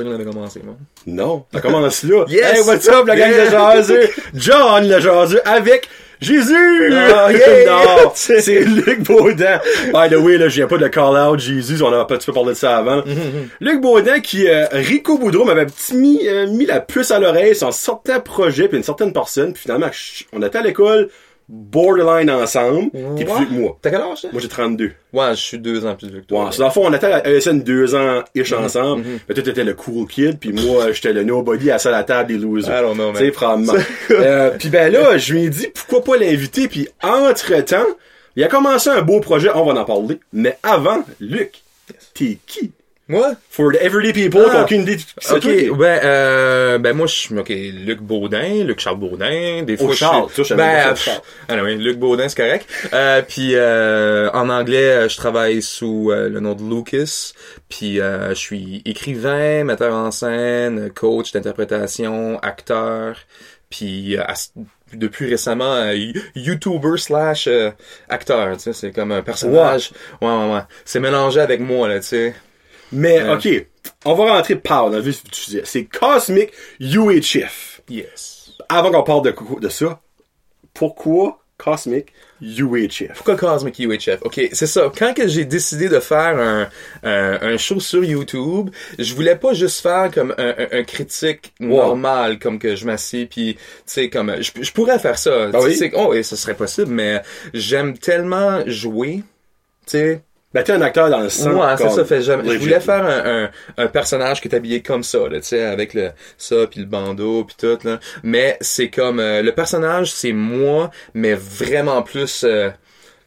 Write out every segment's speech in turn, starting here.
Pensais qu'on avait commencé, non? Non, ça commence là. Yes! Hey, what's up, la gang de jaseux? John le jaseux avec Jésus! Ah, yeah! non, c'est Luc Baudin. By the way, là, je viens pas de call out Jésus, on a un petit peu parlé de ça avant. Luc Baudin qui, euh, Rico Boudreau m'avait mis, euh, mis la puce à l'oreille sur un certain projet puis une certaine personne, puis finalement, on était à l'école borderline ensemble, qui est plus vieux que moi. T'as quel âge, ça? Moi, j'ai 32. Ouais, je suis deux ans plus vieux que toi. Ouais, c'est dans le fond, on était à ESN deux ans ish ensemble. Mais toi, t'étais le cool kid, puis moi, j'étais le nobody à ça la table des losers. I don't know, man. Tu sais, probablement. euh, puis ben là, je lui ai dit, pourquoi pas l'inviter, puis entre-temps, il a commencé un beau projet, on va en parler. Mais avant, Luc, t'es qui? Moi? For the everyday people, Ah. t'as aucune idée de c'est, Ok, toi? ben, euh, ben moi je suis, ok, Luc Baudin, Luc Charles Baudin, des fois Oh, Charles, toi, je ben, ça, pff, Charles. ah oui, Luc Baudin c'est correct. Euh, puis euh, en anglais, euh, je travaille sous euh, le nom de Lucas, puis euh, je suis écrivain, metteur en scène, coach d'interprétation, acteur, puis euh, depuis récemment euh, you- YouTuber slash euh, acteur, tu sais, c'est comme un personnage. Ouais, ouais, ouais. C'est mélangé avec moi là, tu sais. Mais, Ouais. ok, on va rentrer par dans le vif du sujet. C'est Cosmic UHF. Yes. Avant qu'on parle de, de ça, pourquoi Cosmic UHF? Pourquoi Cosmic UHF? Ok, c'est ça. Quand que j'ai décidé de faire un, un, un show sur YouTube, je voulais pas juste faire comme un, un, critique normal, comme que je m'assieds puis tu sais comme je, je pourrais faire ça. Ah oui? oh, et ce serait possible, mais j'aime tellement jouer, tu sais. Ben, t'es un acteur dans le sang. Ouais, c'est ça. Fait, j'aime- je voulais faire un, un, un personnage qui est habillé comme ça, là, tu sais, avec le ça puis le bandeau puis tout là. Mais c'est comme euh, le personnage, c'est moi, mais vraiment plus euh,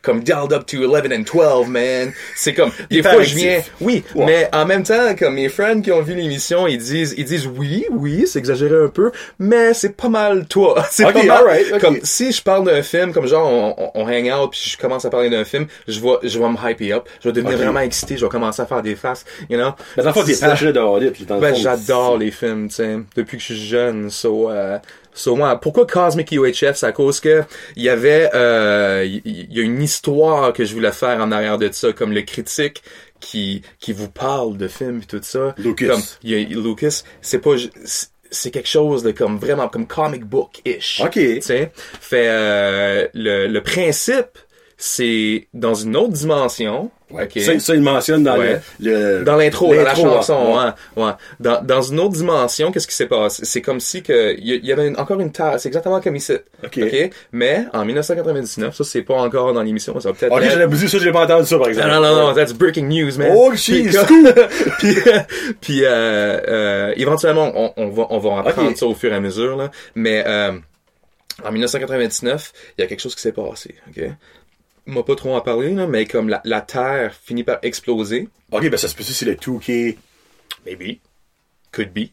comme dialed up to 11 and 12, man. C'est comme des Hyper fois je viens, oui, mais en même temps comme mes friends qui ont vu l'émission, ils disent ils disent oui, oui, c'est exagéré un peu, mais c'est pas mal toi. C'est pas mal alright, ok. comme si je parle d'un film, comme genre on, on, on hang out puis je commence à parler d'un film, je vais je vais me hyper up, je vais devenir vraiment excité, je vais commencer à faire des faces, you know? Mais le fond, t'es passionné de Hollywood. puis Ben j'adore les films, tu sais, depuis que je suis jeune. So, euh, so moi, pourquoi Cosmic UHF, c'est à cause que il y avait, euh, il il y, a une histoire que je voulais faire en arrière de ça, comme le critique qui qui vous parle de films et tout ça. Lucas. Comme y a Lucas, c'est pas c'est- quelque chose de comme vraiment comme comic book ish. Ok. Tu sais, fait euh, le le principe c'est dans une autre dimension. Ouais. ok? Ça, ça, il mentionne dans Ouais. le, le- Dans l'intro, dans la chanson, ouais. ouais. ouais. Dans, dans une autre dimension, qu'est-ce qui s'est passé? C'est comme si que, il y, avait une- encore une tasse, c'est exactement comme ici. Ok. Mais, en 1999, ça c'est pas encore dans l'émission, ça peut-être Ok, être- j'avais dit ça, j'ai pas entendu ça, par exemple. non, non, non, that's breaking news, man. Oh, comme- puis, puis, euh, euh, éventuellement, on, on va, on va apprendre Ok. ça au fur et à mesure, là. Mais, euh, en 1999, il y a quelque chose qui s'est passé, ok? M'a pas trop en parler, là, mais comme la, la Terre finit par exploser. Ok, ben ça se peut c'est le 2K. Maybe. Could be.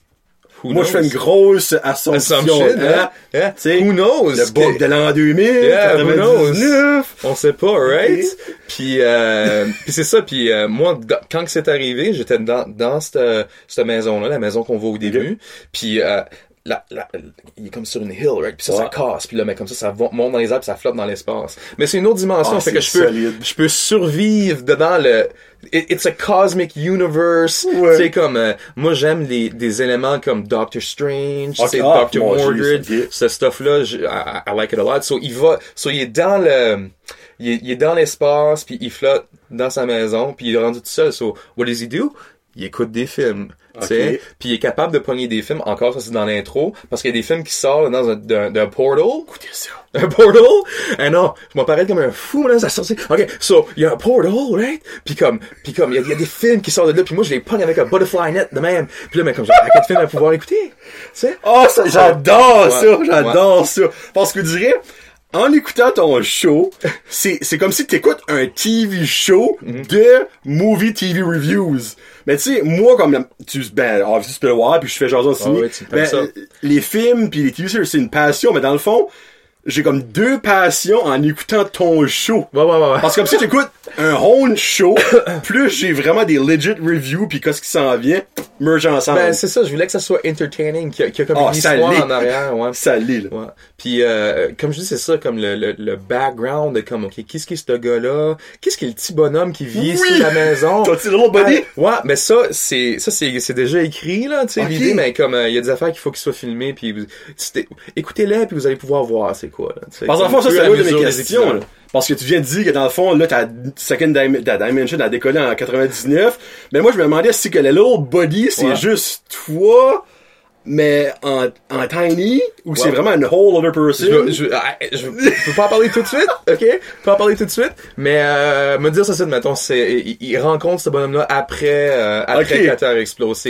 Who Moi, je fais une grosse assumption. Assumption, hein? hein? Hein? Sais, Who knows? Le bug de l'an 2000, Yeah, who knows? 99. On sait pas, right? Puis, euh, puis c'est ça. Puis euh, moi, quand que c'est arrivé, j'étais dans dans cette cette maison-là, la maison qu'on voit au début. Puis euh, la, la, il est comme sur une hill, right? Puis ça, ça casse. Puis là, mais comme ça, ça monte dans les airs, puis ça flotte dans l'espace. Mais c'est une autre dimension, Ah, fait que je peux, solide. je peux survivre dedans le. it- it's a cosmic universe. Ouais. Tu sais comme euh, moi j'aime les des éléments comme Doctor Strange, Ok, c'est ah, Doctor Mordred, ce stuff-là, je- I, I like it a lot. So, il va, so, il est dans le, il est, il est dans l'espace, puis il flotte dans sa maison, puis il est rendu tout seul. So, what does he do? Il écoute des films, tu sais, Ok. puis il est capable de pogner des films. Encore, ça c'est dans l'intro, parce qu'il y a des films qui sortent dans un, d'un, d'un portal. Écoutez ça. Un portal? Ah non, je m'apparais comme un fou, là, ça sortit. Ok, so, il y a un portal, right? Puis comme, puis comme, il y, a- il y a des films qui sortent de là, puis moi, je les pogne avec un butterfly net de même. Puis là, mais comme j'ai un paquet de films à pouvoir écouter, tu sais? Oh, ça, j'adore Ouais. ça, j'adore ça. Parce que je dirais, en écoutant ton show, c'est, c'est comme si t'écoutes un TV show Mhm. de movie TV reviews. Mais tu sais, moi, comme, tu, ben, obviously, tu peux le voir, puis je fais ciné. Ouais, tu- t'aimes ben, ça. les films puis les TV shows, c'est une passion, mais dans le fond, j'ai comme deux passions en écoutant ton show. Ouais, ouais, ouais. Parce que comme si j'écoute un own show, plus j'ai vraiment des legit reviews puis qu'est-ce qui s'en vient, merge ensemble. Ben, c'est ça, je voulais que ça soit entertaining, qu'il y a, qu'il y a comme Ah, une histoire en arrière, ouais. ça là. Ouais. Puis euh, comme je dis, c'est ça, comme le, le, le background de comme, ok, qu'est-ce qui est ce gars-là? Qu'est-ce qui est le petit bonhomme qui vit Oui! sur la maison? Petit little buddy? Ah, ouais, mais ça, c'est ça c'est c'est déjà écrit là, tu sais l'idée, mais comme euh, il y a des affaires qu'il faut qu'ils soient filmés, puis écoutez-les, puis vous allez pouvoir voir c'est quoi. Là. Parce qu'en fond, ça, c'est de mes questions, là. Parce que tu viens de dire que dans le fond, là, ta second dim- ta dimension a décollé en 99. Mais moi, je me demandais si que le little body, c'est Ouais. juste toi, mais en, en tiny, ou c'est vraiment une whole other person? Je, je, ah, je, je peux pas en parler tout de suite, ok? Je peux pas en parler tout de suite, mais euh, me dire ça, c'est, mettons, c'est, il, il rencontre ce bonhomme-là après, euh, après Ok. que la Terre explose.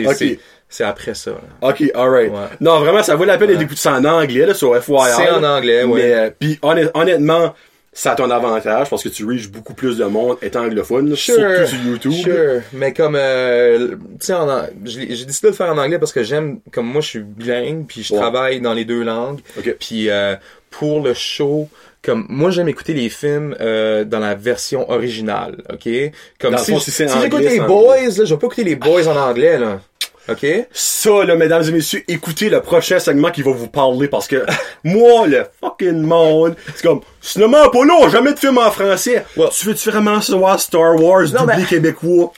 C'est, après ça. là. Ok, alright. Ouais. Non, vraiment, ça vaut la peine d'écouter ça en anglais, là, sur FYI. C'est en anglais, ouais. Mais, euh, pis honnêt- honnêtement, ça a ton avantage parce que tu reaches beaucoup plus de monde étant anglophone, là, surtout sur YouTube. Sure. Mais comme, euh, tu sais, j'ai décidé de le faire en anglais parce que j'aime, comme moi, je suis bilingue, puis je Ouais. travaille dans les deux langues. Ok. Puis euh, pour le show, comme moi j'aime écouter les films euh, dans la version originale, ok? Comme Dans si, si si j'écoute les boys, là, je vais pas écouter les boys en anglais, là. Ok? Ça, là, mesdames et messieurs, écoutez le prochain segment qui va vous parler parce que moi, le fucking monde, c'est comme, cinéma pas là, jamais de film en français. Ouais. Tu veux-tu vraiment savoir Star Wars Non, doublé mais- québécois?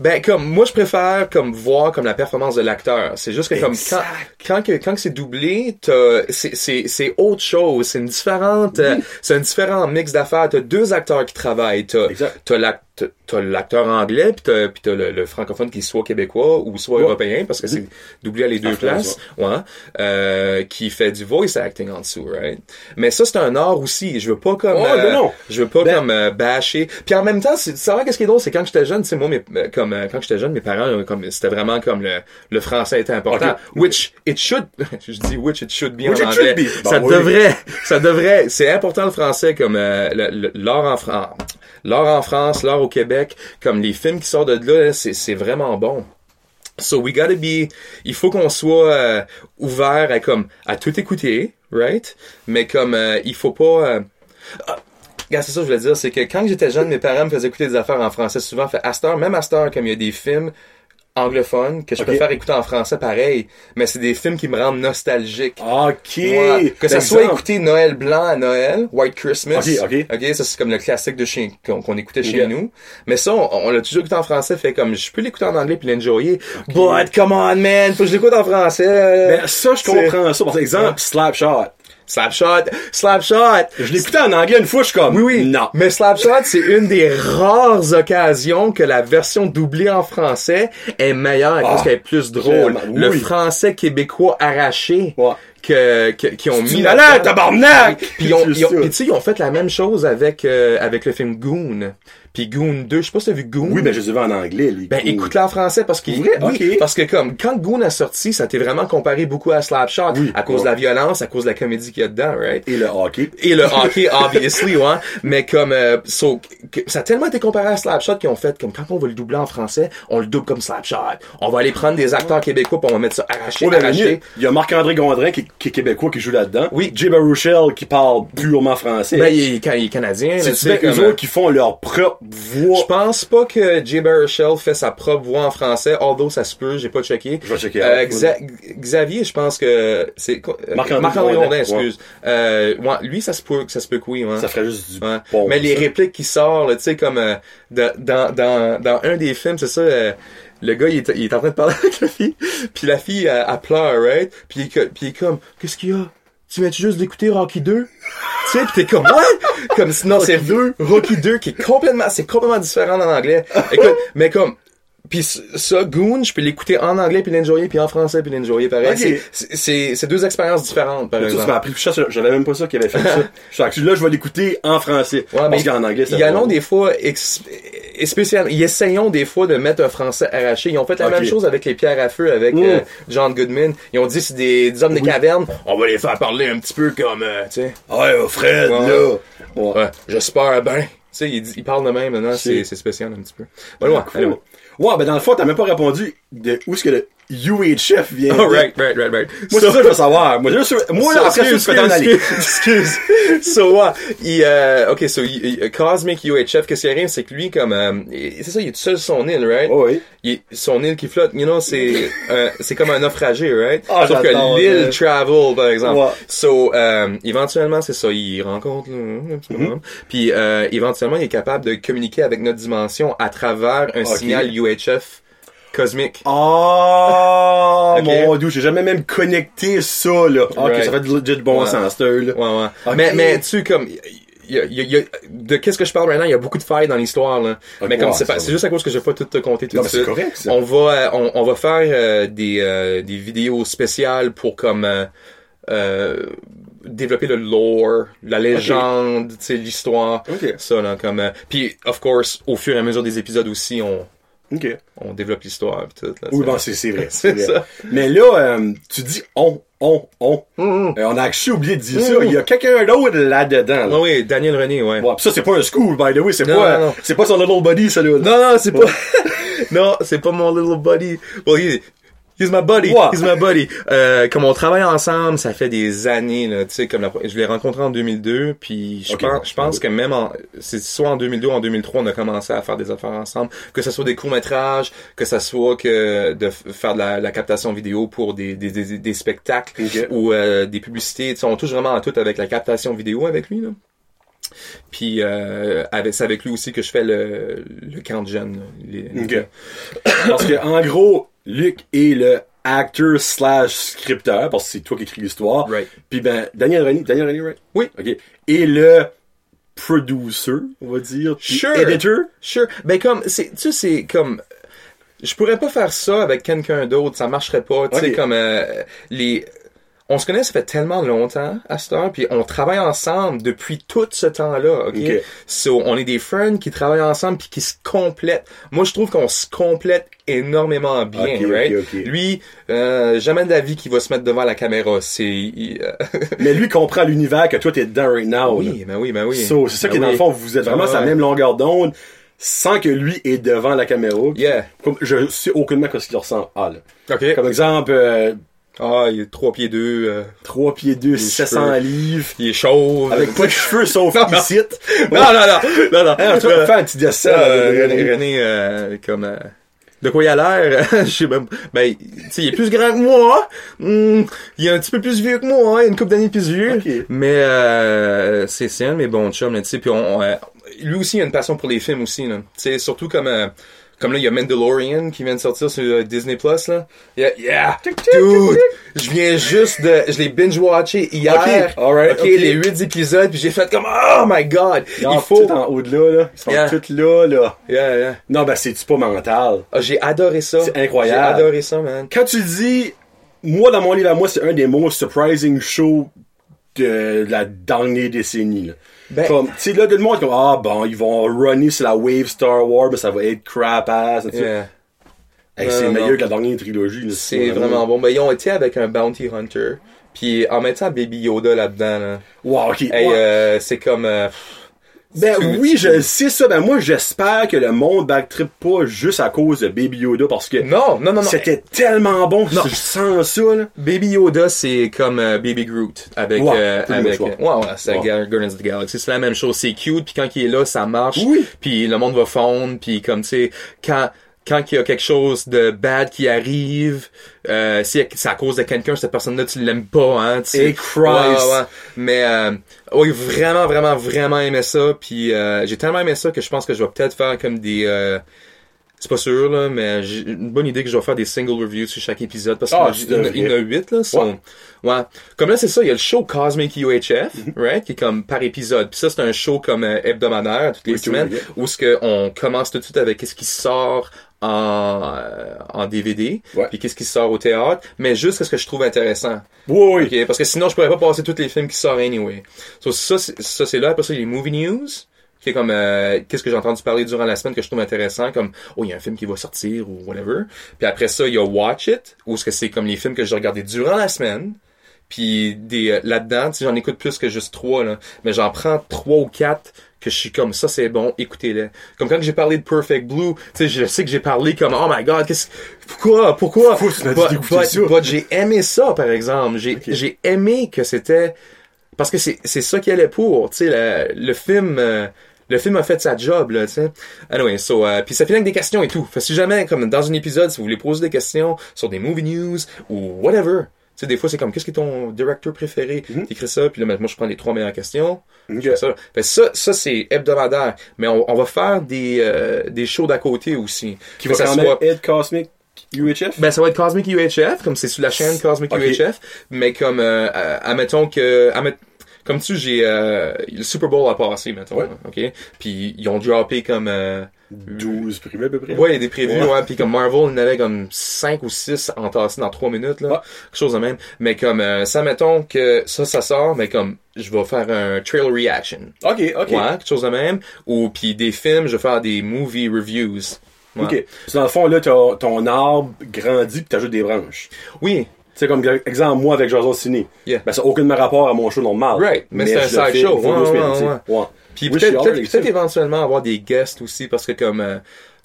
Ben comme moi je préfère comme voir comme la performance de l'acteur. C'est juste que comme quand Exact. quand que quand que c'est doublé, t'as c'est c'est c'est autre chose. C'est une différente euh, c'est un différent mix d'affaires. T'as deux acteurs qui travaillent. T'as t'as t'as- l'acteur anglais puis t'as puis t'as le, le francophone qui est soit québécois ou soit Ouais. européen parce que c'est doublé à les deux places. Ouais. Euh, qui fait du voice acting en dessous, right? Mais ça c'est un art aussi. Je veux pas comme Oh, euh, non, je veux pas Ben- comme euh, bâcher. Puis en même temps, c'est ça qu'est-ce qui est drôle, c'est quand j'étais jeune, sais moi mes, euh, comme euh, quand j'étais jeune, mes parents euh, comme c'était vraiment comme le le français était important, which it should je dis which it should be Which en it anglais. should be. ça oui. devrait ça devrait, c'est important le français comme euh, l'art en France. L'art en France, l'art au Québec, comme les films qui sortent de là, c'est vraiment bon. So we gotta be, il faut qu'on soit euh, ouvert à comme à tout écouter, right? Mais comme euh, il faut pas. euh, ah, c'est ça que je voulais dire, c'est que quand j'étais jeune, mes parents me faisaient écouter des affaires en français souvent. Fait heure, même heure, comme il y a des films anglophones que je Ok. préfère écouter en français pareil, mais c'est des films qui me rendent nostalgique. Ok. Que ça Par soit écouter Noël blanc à Noël, White Christmas. Ok, ok. ça c'est comme le classique de chez qu'on écoutait chez Ok. nous. Mais ça, on, on l'a toujours écouté en français, fait comme je peux l'écouter en anglais puis l'enjoyer. But come on man, faut que je l'écoute en français. Ben, ça, je comprends ça. Par exemple, Slapshot. Slapshot, Slapshot. Je écouté en anglais une fois, je suis comme, Oui, oui. non. Mais Slapshot, c'est une des rares occasions que la version doublée en français est meilleure parce Ah, qu'elle est plus drôle. Le français québécois arraché Ouais. que, que qui ont mis là-dedans. tabarnak! Puis ils ont, ils ont- ça. puis tu sais, ils ont fait la même chose avec euh, avec le film Goon. Puis Goon 2, je sais pas si t'as vu Goon. Oui, mais je les ai vus en anglais, les Ben écoute-la en français parce que Vrai? oui, parce que comme quand Goon a sorti, ça t'est vraiment comparé beaucoup à Slapshot Oui. à cause Ouais. de la violence, à cause de la comédie qu'il y a dedans, right? Et le hockey. Et le hockey, obviously, ouais. Mais comme, euh, so, que- ça a tellement été comparé à Slapshot qu'ils ont fait comme quand on va le doubler en français, on le double comme Slapshot. On va aller prendre des acteurs québécois puis on va mettre ça arraché, Ouais, ben, arraché. il y a Marc-André Gondrin qui, qui est québécois qui joue là-dedans. Oui. Jay Baruchel qui parle purement français. Ben, il est, can- il est canadien, c'est sais, eux autres qui font leur propre voix. Je pense pas que Jay Baruchel fait sa propre voix en français, although ça se peut, j'ai pas checké. Je vais checker. Euh, Xa- Xavier, je pense que c'est euh, Marc-André Gondin, excuse. Euh, ouais, lui, ça se peut, ça se peut que oui, ouais. Ça ferait juste du bon. Mais les ça. répliques qui sortent, tu sais, comme euh, de- dans, dans, dans un des films, c'est ça, euh, le gars, il est, il est en train de parler avec la fille, puis la fille, elle, elle pleure, right? Puis puis il est comme, qu'est-ce qu'il y a? Tu viens juste d'écouter Rocky 2? tu sais, pis t'es comme, ouais! Comme, sinon, c'est Rocky 2 qui est complètement, c'est complètement différent en anglais. Écoute, mais comme, Pis ça, Goon, je peux l'écouter en anglais puis l'enjoyer, puis en français puis l'enjoyer pareil. Ok. C'est- deux expériences différentes, par tu exemple. m'as appris ça, j'avais même pas ça qu'il avait fait ça. Je suis là, je vais l'écouter en français. Ouais, mais parce qu'en anglais, c'est ils allons des fois ex- spécial, ils essayons des fois de mettre un français arraché. Ils ont fait la même chose avec les pierres à feu avec euh, John Goodman. Ils ont dit c'est des, des hommes de Oui. caverne, on va les faire parler un petit peu comme euh, tu sais. Ouais, oh, Fred, Ouais. là. Ouais. J'espère bien. Tu sais, ils, ils parlent de même maintenant, c'est spécial un petit peu. Ben ouais, Cool. Ouais, ben dans le fond, t'as même pas répondu de où est-ce que le UHF vient. Oh, right, right, right, right. Moi, c'est ça que je veux savoir. Moi, je, moi, So, après ça, je excuse, peux t'en aller. excuse, excuse. so, ouais, il, euh, ok, so, il- il- Cosmic UHF, qu'est-ce qui arrive, c'est que lui, comme, euh, il- c'est ça, il est tout seul sur son île, right? Oh, oui. Il, son île qui flotte, you know, c'est, euh, c'est comme un naufragé, right? Ah, Sauf que l'île travel, par exemple. Ouais. So, euh, éventuellement, c'est ça, il rencontre, là, un petit Mm-hmm. bonhomme. Puis, euh, éventuellement, il est capable de communiquer avec notre dimension à travers un Ok. signal UHF cosmique. Oh, Ok. mon dieu, j'ai jamais même connecté ça, là. Ok, Right. ça fait du legit bon Ouais. sens, là. Ouais, ouais. Mais, mais, tu sais, comme, il y a, y a- y a- de qu'est-ce que je parle maintenant, il y a beaucoup de failles dans l'histoire, là. Mais comme c'est pas, c'est juste à cause que je vais pas tout te compter tout Non, de suite. correct, ça. On va, euh, on, on va faire euh, des, euh, des vidéos spéciales pour comme, euh, euh, développer le lore, la légende, tu sais, l'histoire. Ok. Ça, là, comme, euh, puis, of course, au fur et à mesure des épisodes aussi, on, Ok. on développe l'histoire, pis tout, là. Oui, ça. bon, c'est, c'est vrai. C'est vrai. ça. Mais là, euh, tu dis on, on, on. Mhm. Euh, on a actually oublié de dire ça. Mm. Il y a quelqu'un d'autre là-dedans, là. Ouais, oui, Daniel René, ouais. Ouais, pis ça, c'est pas un school, by the way. C'est pas, c'est pas son little buddy, ça, là. Non, non, c'est pas. non, c'est pas mon little buddy. Well, he, he's my buddy. Ouais. He's my buddy. Euh, comme on travaille ensemble, ça fait des années, là. Tu sais, comme la, je l'ai rencontré en 2002, puis je pense, je pense que même en, c'est soit en 2002 ou en 2003, on a commencé à faire des affaires ensemble. Que ce soit des courts-métrages, que ce soit que de faire de la, la captation vidéo pour des, des, des, des spectacles ou euh, des publicités. Tu sais, on touche vraiment à tout avec la captation vidéo avec lui, là. Puis euh, avec, c'est avec lui aussi que je fais le, le camp de jeunes. Les-. Parce que, en gros, Luc est le acteur slash scripteur, parce que c'est toi qui écris l'histoire. Right. Puis ben, Daniel René, Daniel René, right? Oui. Ok. Et le producer, on va dire. Sure. Editor. Sure. Ben comme c'est tu sais c'est comme je pourrais pas faire ça avec quelqu'un d'autre, ça marcherait pas, tu sais comme euh, les on se connaît ça fait tellement longtemps à cette heure puis on travaille ensemble depuis tout ce temps-là, OK, Ok. So on est des friends qui travaillent ensemble puis qui se complètent. Moi je trouve qu'on se complète énormément bien, Ok, ok, right? ok. Lui euh, jamais de la vie qu'il va se mettre devant la caméra, c'est il, euh, Mais lui comprend l'univers que toi t'es dedans right now. oui, ben oui, ben oui. So, c'est ça Ben qui est dans oui. le fond, vous êtes vraiment Ouais, sur la même longueur d'onde, sans que lui est devant la caméra. Yeah. Comme, je sais aucunement ce qu'il ressent. Ah, là. OK. Comme exemple, euh, Ah, il est trois pieds deux, euh, 3 pieds 2, 700 cheveux. livres, il est chauve. avec pas de cheveux sauf ici. non, non, non, non, non. Hein, tu vas faire un petit dessin. Euh, là, René, René, euh, comme, euh, de quoi il a l'air, je sais même, ben, tu sais, il est plus grand que moi, Hmm, il est un petit peu plus vieux que moi, hein, une couple d'années plus vieux, mais euh, c'est c'est un de mes bons chums, tu sais, puis on, on, euh, lui aussi il a une passion pour les films aussi, là, tu sais, surtout comme, euh, comme là, il y a Mandalorian qui vient de sortir sur euh, Disney Plus là. Yeah, yeah. Dude, je viens juste de, je l'ai binge watché hier. Alright, ok. les huit épisodes, puis j'ai fait comme, oh my god, Ils il faut. Tout en haut de là, là. Ils sont Yeah. tous là, là. Yeah, yeah. Non, ben, c'est-tu pas mental? Ah, j'ai adoré ça. C'est incroyable. J'ai adoré ça, man. Quand tu dis, moi, dans mon livre à moi, c'est un des most surprising shows de la dernière décennie, là. Ben- Comme, tu sais, là, tout le monde comme, ah, bon, ils vont runner sur la wave Star Wars, mais ça va être crap ass. Yeah. Hey, c'est meilleur que la dernière trilogie. C'est vraiment bon. Ben, ils ont été avec un bounty hunter. Puis en mettant Baby Yoda là-dedans, là. Wow, ok. Hey, euh, c'est comme... euh, Ben oui, je sais ça. Ben moi, j'espère que le monde backtrip pas juste à cause de Baby Yoda parce que Non, non, non, non. c'était tellement bon. Non. Je sens ça, là. Baby Yoda, c'est comme euh, Baby Groot avec Ouais, euh, avec ouais ouais, c'est Guardians of the Galaxy, c'est la même chose, c'est cute puis quand il est là, ça marche. Oui. Puis le monde va fondre puis comme tu sais quand quand il y a quelque chose de bad qui arrive, euh, si c'est à cause de quelqu'un, cette personne-là, tu l'aimes pas, hein, tu sais. Hey, Christ. Ouais, ouais. Mais, euh, oui, vraiment, vraiment, vraiment aimé ça. Puis, euh, j'ai tellement aimé ça que je pense que je vais peut-être faire comme des, euh, c'est pas sûr, là, mais j'ai une bonne idée que je vais faire des single reviews sur chaque épisode parce qu'il y en a- huit, là. sont- Ouais. ouais. Comme là, c'est ça, il y a le show Cosmic UHF, right, qui est comme par épisode. Puis ça, c'est un show comme euh, hebdomadaire, toutes les Oui, semaines, oui. où ce que on commence tout de suite avec qu'est-ce qui sort en, euh, en DVD, Ouais. puis qu'est-ce qui sort au théâtre, mais juste ce que je trouve intéressant. Oui, oui. Ok, parce que sinon je pourrais pas passer tous les films qui sortent anyway. So, ça, c'est- ça c'est là. Après ça, il y a les movie news, qui est comme euh, qu'est-ce que j'ai entendu parler durant la semaine que je trouve intéressant, comme oh il y a un film qui va sortir ou whatever. Puis après ça, il y a Watch It, où ce que c'est comme les films que j'ai regardés durant la semaine. Puis des euh, là-dedans, j'en écoute plus que juste trois là, mais j'en prends trois ou quatre que je suis comme ça c'est bon, écoutez-les. Comme quand j'ai parlé de Perfect Blue, tu sais, je sais que j'ai parlé comme oh my god, qu'est-ce pourquoi pourquoi? Faut j'ai aimé ça par exemple, j'ai j'ai aimé que c'était parce que c'est c'est ça qu'il allait pour, tu sais le, le film euh, le film a fait sa job là, tu sais. Anyway, so euh, puis ça finit avec des questions et tout. Fait si jamais comme dans un épisode si vous voulez poser des questions sur des movie news ou whatever, sais des fois c'est comme qu'est-ce qui est ton directeur préféré? T'écris ça puis là ben, moi je prends les trois meilleures questions. Ok. Je fais ça. Fait ça ça c'est hebdomadaire, mais on, on va faire des euh, des shows d'à côté aussi. Qui va ça quand soit- être Cosmic UHF? ben, ça va être Cosmic UHF, comme c'est sous la chaîne Cosmic. UHF, mais comme, euh, euh, admettons que, admet- comme tu, j'ai, euh, le Super Bowl a passé, mettons, Ouais. ok? Puis ils ont droppé comme, euh, 12 privés à peu près. ouais, il y a des prévus, Ouais. ouais, puis comme Marvel, il y en avait comme 5 ou 6 entassés dans 3 minutes, là, Ouais. quelque chose de même. Mais comme, euh, ça, mettons que ça, ça sort, mais comme, je vais faire un trailer reaction. Ok, ok. Ouais, quelque chose de même. Ou, puis des films, je vais faire des movie reviews. Ouais. Ok. So, dans le fond, là, ton arbre grandit pis t'ajoutes des branches. Oui, Tu sais, comme exemple, moi avec Jason Ciné. Yeah. Ben, ça n'a aucun rapport à mon show normal. Right, mais c'est un side show, ouais, ouais, ouais. Puis Oui, peut-être peut-être ça. éventuellement avoir des guests aussi parce que comme euh,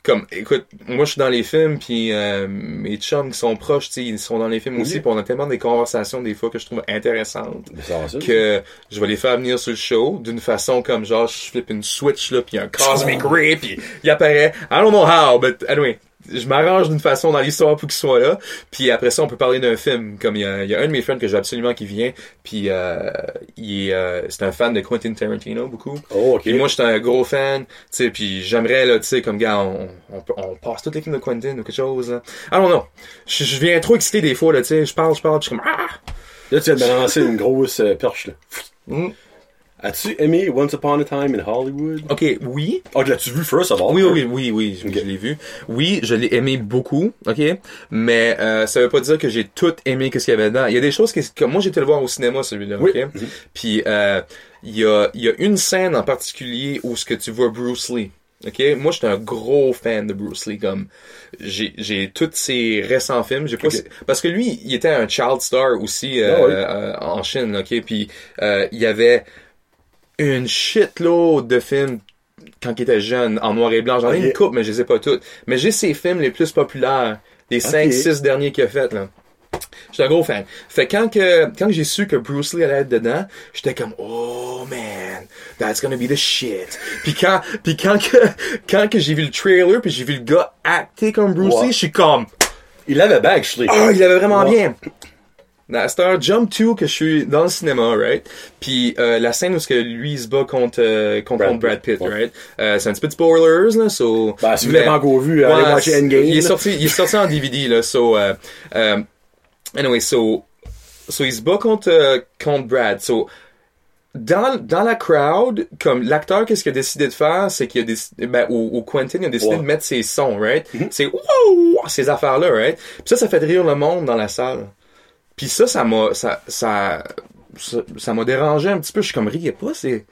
comme écoute moi je suis dans les films puis euh, mes chums qui sont proches ils sont dans les films aussi puis on a tellement des conversations des fois que je trouve intéressantes ça. que je vais les faire venir sur le show d'une façon comme genre je flippe une switch là puis un cosmic ray puis il apparaît I don't know how but anyway je m'arrange d'une façon dans l'histoire pour qu'il soit là puis après ça on peut parler d'un film comme il y a, il y a un de mes friends que j'ai absolument qui vient puis euh, il est euh, c'est un fan de Quentin Tarantino beaucoup Oh, ok. puis moi, j'étais un gros fan, tu sais, puis j'aimerais, là, tu sais, comme gars, on, on, on passe toutes les films de Quentin ou quelque chose, là. Ah non, non. Je, je viens trop excité des fois, là, tu sais, je parle, je parle, puis je suis comme, ah! Là, tu viens de lancer une grosse euh, perche, là. Mm. As-tu aimé Once Upon a Time in Hollywood? Ok, oui. Oh, l'as-tu vu first of all? Oui, oui, oui, oui, je, l'ai vu. Oui, je l'ai aimé beaucoup, ok, mais euh, ça veut pas dire que j'ai tout aimé que ce qu'il y avait dedans. Il y a des choses que, que moi j'étais le voir au cinéma celui-là, Oui. ok? Puis euh, il y a il y a une scène en particulier où ce que tu vois Bruce Lee. Ok, moi j'étais un gros fan de Bruce Lee comme j'ai j'ai tous ses récents films, j'ai pas Ok. parce que lui il était un child star aussi euh, Ah oui. euh, en Chine, ok, puis euh, il y avait une shitload de films quand il était jeune, en noir et blanc. J'en ai une coupe, mais je les ai pas toutes. Mais j'ai ses films les plus populaires, les 5 6 derniers qu'il a fait là. J'étais un gros fan. Fait quand que quand j'ai su que Bruce Lee allait être dedans, j'étais comme oh man, that's gonna be the shit. Puis quand puis quand que quand que j'ai vu le trailer puis j'ai vu le gars acter comme Bruce. Lee, je suis comme Il avait back, actually. ah, il avait vraiment bien. Dans Star Jump 2 que je suis dans le cinéma, right? Puis euh, la scène où ce que lui il se bat contre euh, contre, Brad contre Brad Pitt, ouais. right? Euh, c'est un petit peu de spoilers là, so. Ben, si vous l'avez pas encore vu, allez Ouais, watcher Endgame. Il est sorti, il est sorti en DVD là, so. Euh, euh, anyway, so, so il se bat contre euh, contre Brad, so. Dans, dans la crowd, comme l'acteur, qu'est-ce qu'il a décidé de faire, c'est qu'il a décidé, ben, ou, ou Quentin il a décidé Ouais. de mettre ses sons, right? Mm-hmm. C'est wow, ces affaires-là, right? Puis ça, ça fait rire le monde dans la salle. Puis ça, ça m'a, ça, ça, ça, ça m'a dérangé un petit peu. Je suis comme, riez pas, c'est,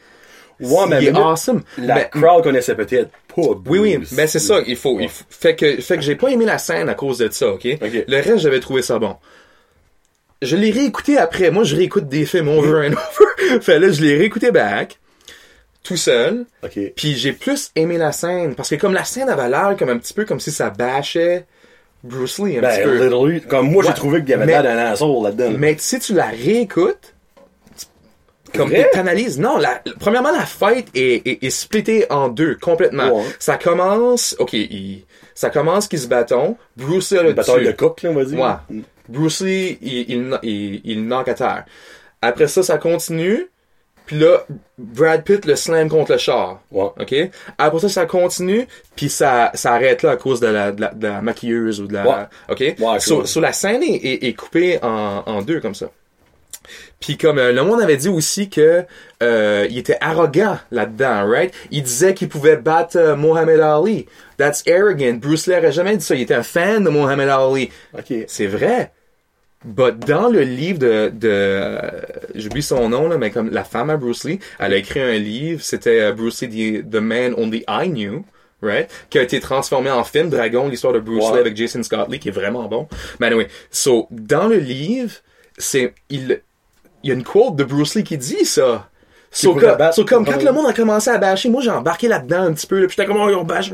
Ouais, mais mais- awesome. La Mais- crowd connaissait peut-être pas oui, oui, ben c'est ça, il faut, il faut- fait que, fait que j'ai pas aimé la scène à cause de ça, ok? Ok. Le reste, j'avais trouvé ça bon. Je l'ai réécouté après. Moi, je réécoute des films over and over. fait là, je l'ai réécouté back, tout seul. Ok. Puis j'ai plus aimé la scène, parce que comme la scène avait l'air comme un petit peu comme si ça bâchait Bruce Lee un petit Ben, peu. literally, comme moi, j'ai trouvé qu'il y avait Mais- d'un asshole là-dedans. là. Mais si tu la réécoutes, comme t'analyses, non, la, premièrement, la fight est, est, est splittée en deux, complètement. Ouais. Ça commence, ok, il- ça commence qu'ils se battent, Bruce Lee a le bataille de coq, là, on va dire. Ouais. Bruce Lee, il, il, il, il knock à terre. Après ça, ça continue. Puis là, Brad Pitt le slam contre le char. Ouais. OK? Après ça, ça continue. Puis ça, ça arrête là à cause de la, de la, de la maquilleuse ou de la... Ouais. OK? Ouais, so, cool. so la scène est, est, est coupée en, en deux comme ça. Puis comme euh, le monde avait dit aussi que euh, il était arrogant là-dedans, right? Il disait qu'il pouvait battre euh, Muhammad Ali. That's arrogant. Bruce Lee aurait jamais dit ça. Il était un fan de Muhammad Ali. Ok. C'est vrai. But dans le livre de, de j'oublie son nom là, mais comme la femme à Bruce Lee, elle a écrit un livre, c'était euh, Bruce Lee, the, the Man Only I Knew, right, qui a été transformé en film Dragon, l'histoire de Bruce. Lee avec Jason Scott Lee, qui est vraiment bon. Mais anyway, so dans le livre, c'est il il y a une quote de Bruce Lee qui dit ça. So, comme, battre- so, comme quand le monde a commencé à bâcher, moi j'ai embarqué là-dedans un petit peu, là, puis j'étais comme, oh, ils ont bâché.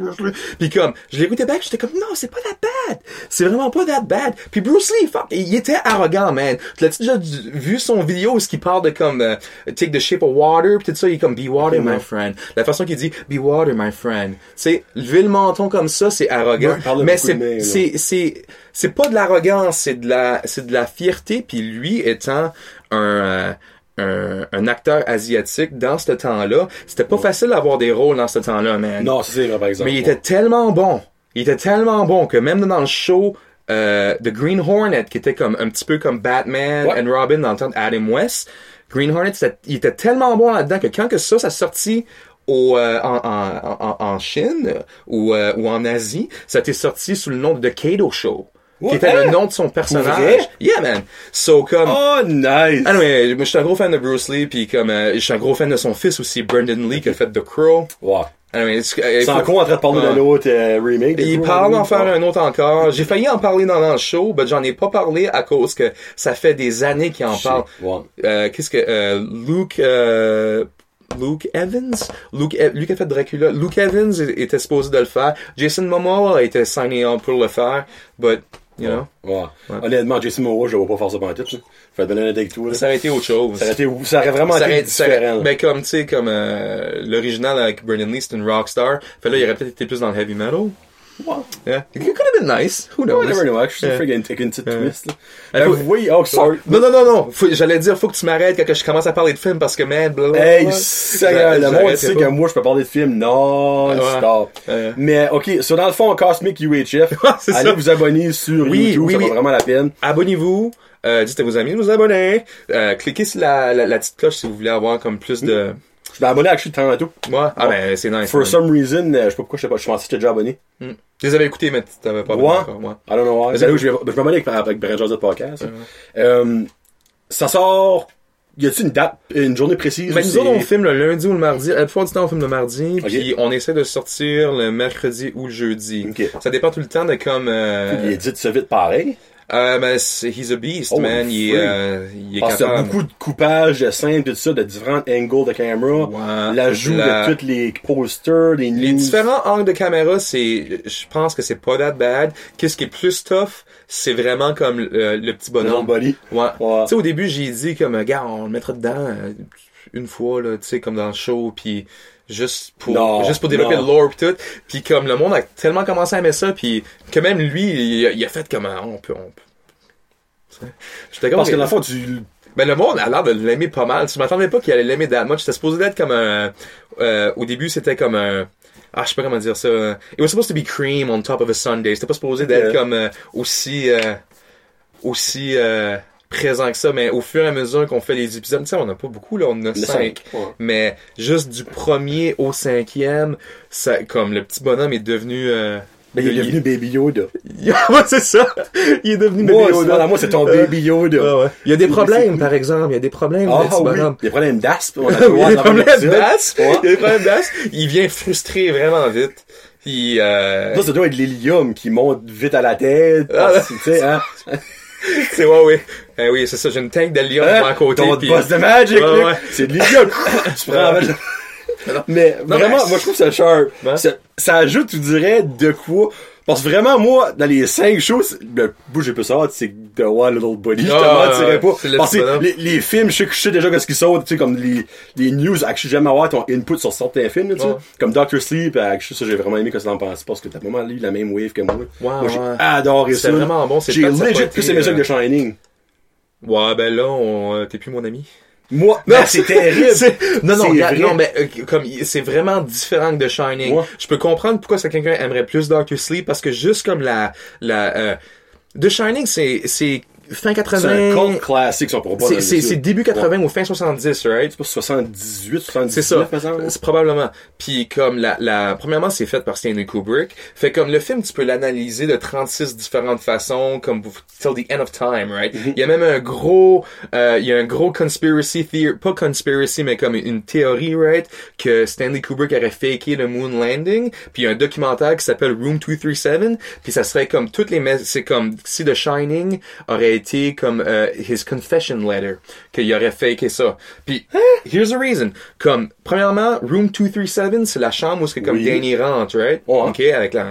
Puis comme, je l'écoutais back, j'étais comme, non, c'est pas that bad. C'est vraiment pas that bad. Puis Bruce Lee, fuck, il était arrogant, man. Tu l'as déjà vu son vidéo où ce qu'il parle de comme, euh, take the shape of water, puis tout ça, il est comme, be water, my friend. La façon qu'il dit, be water, my friend. Tu sais, lever le menton comme ça, c'est arrogant. Ouais, Mais c'est, c'est, c'est, c'est pas de l'arrogance, c'est de la, c'est de la fierté, puis lui étant un, euh, un, un acteur asiatique dans ce temps-là, c'était pas facile d'avoir des rôles dans ce temps-là, man. Non, c'est vrai, par exemple. Mais il était tellement bon. Il était tellement bon que même dans le show euh, de Green Hornet, qui était comme un petit peu comme Batman Ouais. and Robin dans le temps d'Adam West, Green Hornet, c'était- il était tellement bon là-dedans que quand que ça, ça sorti au, euh, en, en, en, en Chine euh, ou, euh, ou en Asie, ça a été sorti sous le nom de The Kato Show. Ouais. Qui était le nom de son personnage. Yeah, man. So, comme, Oh, nice! ah non, mais je suis un gros fan de Bruce Lee, puis comme, euh, je suis un gros fan de son fils aussi, Brendan Lee, qui a fait The Crow. Wow. Non, mais, c'est- encore en train de parler d'un autre euh, remake. il parle d'en faire un autre encore. J'ai failli en parler dans, dans le show, mais j'en ai pas parlé à cause que ça fait des années qu'il en parle. Ouais. Euh, qu'est-ce que euh, Luke euh, Luke Evans? Luke, E- Luke a fait Dracula. Luke Evans était supposé de le faire. Jason Momoa a été signé on pour le faire, but you know, Ouais. Honnêtement, Jason Momoa, je ne vais pas faire ça pendant tout. là. Fait donner un avec tout. là. ça aurait été autre chose. Ça aurait, été, ça aurait vraiment Ça été aurait- ça différent. là. ben comme tu sais comme euh, l'original avec Brendan Lee c'est une rockstar. Fait là il aurait peut-être été plus dans le heavy metal. Ouais. Yeah. It could have been nice. Who knows? I never know, actually. Yeah. Une, petite twist. Là. Euh, faut- oui, oh, sorry. Non, non, non, non. J'allais dire, faut que tu m'arrêtes quand je commence à parler de film parce que, man, blablabla. Hey, Seigneur, le monde sait que moi, je peux parler de films non-stop. Ouais. Mais, ok, so dans le fond, Cosmic UHF, c'est allez ça. vous abonner sur Oui, YouTube, oui, ça oui. vaut vraiment la peine. Abonnez-vous. Euh, dites à vos amis de vous abonner. Euh, cliquez sur la, la, la petite cloche si vous voulez avoir comme plus de... Je suis abonné à Actually tantôt. Moi? Ah, ben, c'est nice. For man. some reason, euh, je sais pas pourquoi je sais pas, je pensais que j'étais déjà abonné. Mm. Je les avais écoutés, mais t'avais pas Ouais. encore, moi. I don't know why. Mais C'est là où je vais, je vais m'abonner avec, avec Brand Joseph Podcast. Euh, ça sort, y a-t-il une date, une journée précise? Ben, ou nous autres, on filme le lundi ou le mardi. La plupart du temps, on filme le mardi. Ok. Puis on essaie de sortir le mercredi ou le jeudi. Ça dépend tout le temps de comme... Euh, Il est dit ça vite pareil. Euh, ben, c'est- he's a beast, Oh, man. Il, euh, il est Parce qu'il y a capable. beaucoup de coupage de scènes, tout ça, de différents angles de caméra. Ouais. L'ajout La- de tous les posters, les news. Les différents angles de caméra, c'est, je pense que c'est pas that bad. Qu'est-ce qui est plus tough, c'est vraiment comme euh, le petit Le bonhomme. body. Ouais. Ouais. Tu sais, au début, j'ai dit comme, gars, on le mettra dedans euh, une fois, là, tu sais, comme dans le show, puis juste pour, Non, juste pour développer non. le lore pis tout. Puis comme le monde a tellement commencé à aimer ça, puis que même lui, il, a- il a fait comme, ah, on peut, on peut. Tu. J'étais comme, Parce que dans le fond, tu, ben le monde a l'air de l'aimer pas mal. Je m'attendais pas qu'il allait l'aimer that much. C'était supposé d'être comme un... euh, au début, c'était comme un... Ah, je sais pas comment dire ça. It was supposed to be cream on top of a sundae. C'était pas supposé d'être Yeah. comme euh, aussi... euh, aussi euh, présent que ça. Mais au fur et à mesure qu'on fait les épisodes, tu sais, on a pas beaucoup, là. On en a Le cinq. cinq, ouais. Mais juste du premier au cinquième, ça, comme le petit bonhomme est devenu... euh, ben, il est devenu Baby Yoda. ouais, c'est ça. Il est devenu Moi, c'est- Yoda. moi, c'est ton Euh, Baby Yoda. ah ouais. Il y a des problèmes, par exemple. Il y a des problèmes Ah, petit oui. bonhomme. Des problèmes d'asp. On a Il y a des problèmes l'épisode. d'as. Ouais. Il y a des problèmes d'as. Il vient frustré vraiment vite. Puis, euh, Ça, ça doit être l'hélium qui monte vite à la tête. Ah, parce que, tu sais, hein. c'est ouais, oui. Eh oui, c'est ça. J'ai une tank de lion Hein? à côté. Ton boss de Magic, Ouais, ouais. c'est de l'hélium. tu prends Mais Non, vraiment, moi je trouve ça sharp. Ouais. Ça, ça ajoute, tu dirais, de quoi. Parce que vraiment, moi, dans les cinq shows, c'est- le bout j'ai plus hâte, c'est The One Little Buddy. Je te Ah, mentirais ouais, pas. c'est Parce que les, les films, je sais, je sais déjà ce qui sort, tu sais, comme les, les news, actually, j'aime avoir ton input sur certains films, tu sais. Comme Doctor Sleep, actually, ça, j'ai vraiment aimé que ça en pense parce que t'as vraiment lu la même wave que moi. moi, j'ai ouais. adoré C'est ça. vraiment bon, c'est J'ai legit plus aimé ça que euh, The Shining. Ouais, ben là, on, euh, t'es plus mon ami. Moi, non, c'est terrible. Non, non, regarde, non, mais euh, comme c'est vraiment différent que The Shining. Ouais. Je peux comprendre pourquoi ça quelqu'un aimerait plus Doctor Sleep parce que juste comme la la euh, The Shining, c'est c'est fin 80. C'est un cult classique, si on pourra pas C'est début 80 ou fin 70, right? C'est pas 78, 79, C'est ça. C'est probablement. Puis comme la, la premièrement c'est fait par Stanley Kubrick. Fait comme le film tu peux l'analyser de 36 différentes façons comme till the end of time, right? Mm-hmm. Il y a même un gros euh, il y a un gros conspiracy theory, pas conspiracy mais comme une théorie, right, que Stanley Kubrick aurait faké le moon landing. Puis il y a un documentaire qui s'appelle Room 237, puis ça serait comme toutes les c'est comme si The Shining aurait été comme euh, his confession letter, qu'il aurait faké ça. Puis, here's the reason. Comme, premièrement, Room 237, c'est la chambre où c'est comme Oui. Danny rentre, right? Ouais. OK, avec la...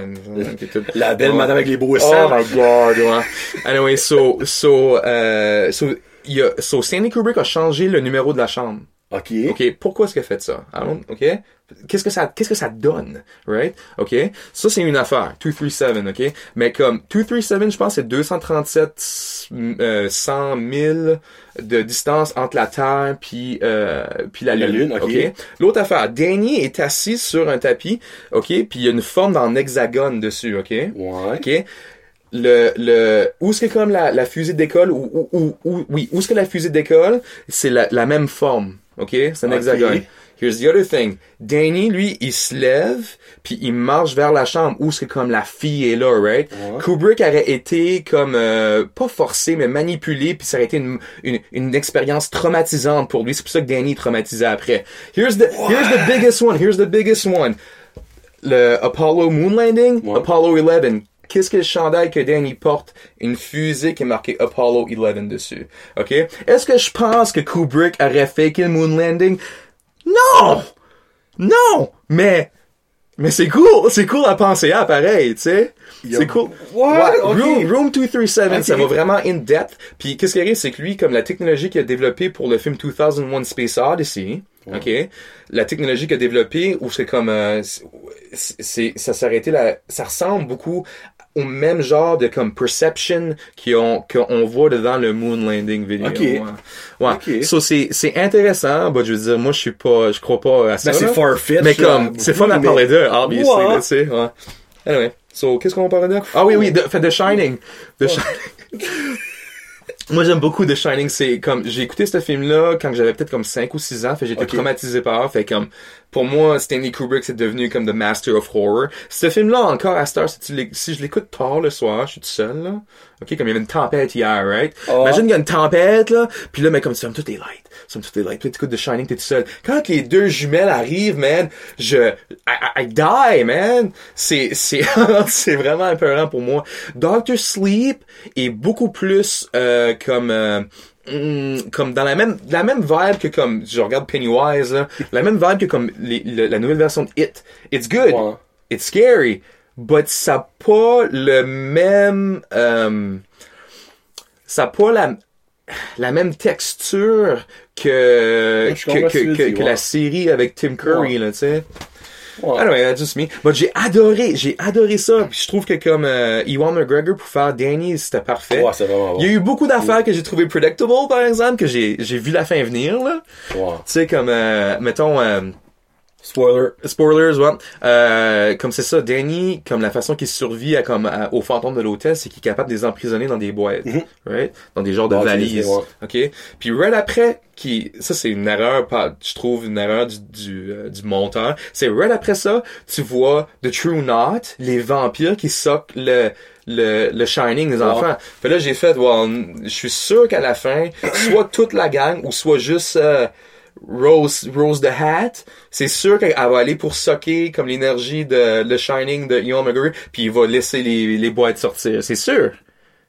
La belle Ouais. madame avec les beaux Oh seins. my god, ouais. Anyway, so, so, euh, so, il y a, so Stanley Kubrick a changé le numéro de la chambre. OK. OK, pourquoi est-ce qu'il a fait ça? OK? Qu'est-ce que ça, qu'est-ce que ça donne? Right? OK? Ça, c'est une affaire. 237, OK? Mais comme, 237, je pense, c'est 237, euh, 100 000 de distance entre la Terre puis, euh, puis la La Lune. Lune, OK. L'autre affaire, Danny est assis sur un tapis, OK? Puis il y a une forme dans hexagone dessus, OK? Ouais. OK? Le, le, où est-ce que comme la, la fusée d'école, ou, ou, ou, ou- oui, où est-ce que la fusée d'école, c'est la, la même forme, ok? C'est un hexagone. Here's the other thing. Danny, lui, il se lève, puis il marche vers la chambre où que comme la fille est là, right? Ouais. Kubrick aurait été comme, euh, pas forcé, mais manipulé, puis ça aurait été une, une, une expérience traumatisante pour lui. C'est pour ça que Danny est traumatisé après. Here's the, here's the biggest one, here's the biggest one le Apollo Moon Landing, Ouais. Apollo 11. Qu'est-ce que le chandail que Danny porte? Une fusée qui est marquée Apollo 11 dessus. OK? Est-ce que je pense que Kubrick aurait faké le Moon Landing? Non! Non! Mais, mais c'est cool, c'est cool à penser à pareil, tu sais. C'est cool. What? Ok. Room, Room 237, Ok. ça va vraiment in depth. Puis qu'est-ce qui arrive, c'est que lui, comme la technologie qu'il a développée pour le film 2001 Space Odyssey, ok, la technologie qu'il a développée, où c'est comme, euh, c'est, c'est- ça s'arrêtait là, ça ressemble beaucoup au même genre de comme perception qu'on qu'on voit devant le moon landing vidéo. Ok. Ouais. ouais. Ok. So, c'est c'est intéressant, bah je veux dire moi je suis pas je crois pas à ça. Ben, c'est far-fetched, Mais comme c'est fun à mais- parler d'eux, obviously, Ouais. tu sais. Ouais. Anyway, so qu'est-ce qu'on parlait de? Ah oui oui, de, fait The Shining. The Shining. Moi j'aime beaucoup The Shining, c'est comme j'ai écouté ce film là quand j'avais peut-être comme 5 ou 6 ans, fait j'étais Ok. traumatisé par, fait comme pour moi Stanley Kubrick c'est devenu comme the master of horror. Ce film là encore à cette heure, si, je l'écoute tard le soir, je suis tout seul là. OK, comme il y avait une tempête hier, right? Ah. Imagine qu'il y a une tempête là, puis là mais comme toutes les lights, tu fermes toutes les lights, puis tu écoutes The Shining, t'es tout seul. Quand les deux jumelles arrivent, man, je I, I- die, man. C'est c'est c'est vraiment épeurant pour moi. Doctor Sleep est beaucoup plus euh, comme euh, hmm, comme dans la même la même vibe que comme je regarde Pennywise là, la même vibe que comme les- le- la nouvelle version de It. It's good. Ouais. It's scary, but ça a pas le même euh, ça pas la la même texture que que, la série avec Tim Curry Ouais. là, tu sais. Ouais. Anyway, that's just me. But j'ai adoré, j'ai adoré ça. Puis je trouve que comme euh, Ewan McGregor pour faire Danny, c'était parfait. Ouais, c'est vraiment bon. Il y a eu beaucoup d'affaires que j'ai trouvé predictable, par exemple, que j'ai j'ai vu la fin venir là. Ouais. Tu sais comme euh, mettons euh, Spoiler. Spoilers, ouais. Euh, comme c'est ça, Danny, comme la façon qu'il survit à, comme, à- au fantôme de l'hôtel, c'est qu'il est capable de les emprisonner dans des boîtes, right? Dans des genres de Mhm. Ouais, valises, ok? Puis right après, qui, ça c'est une erreur, pas, je trouve une erreur du, du, euh, du monteur. C'est right après ça, tu vois The True Knot, les vampires qui soquent le, le, le Shining des enfants. Fait là, j'ai fait, well, je suis sûr qu'à la fin, soit toute la gang ou soit juste euh, Rose, Rose the Hat, c'est sûr qu'elle va aller pour socker comme l'énergie de le Shining de Ewan McGregor, puis il va laisser les, les boîtes sortir. C'est sûr.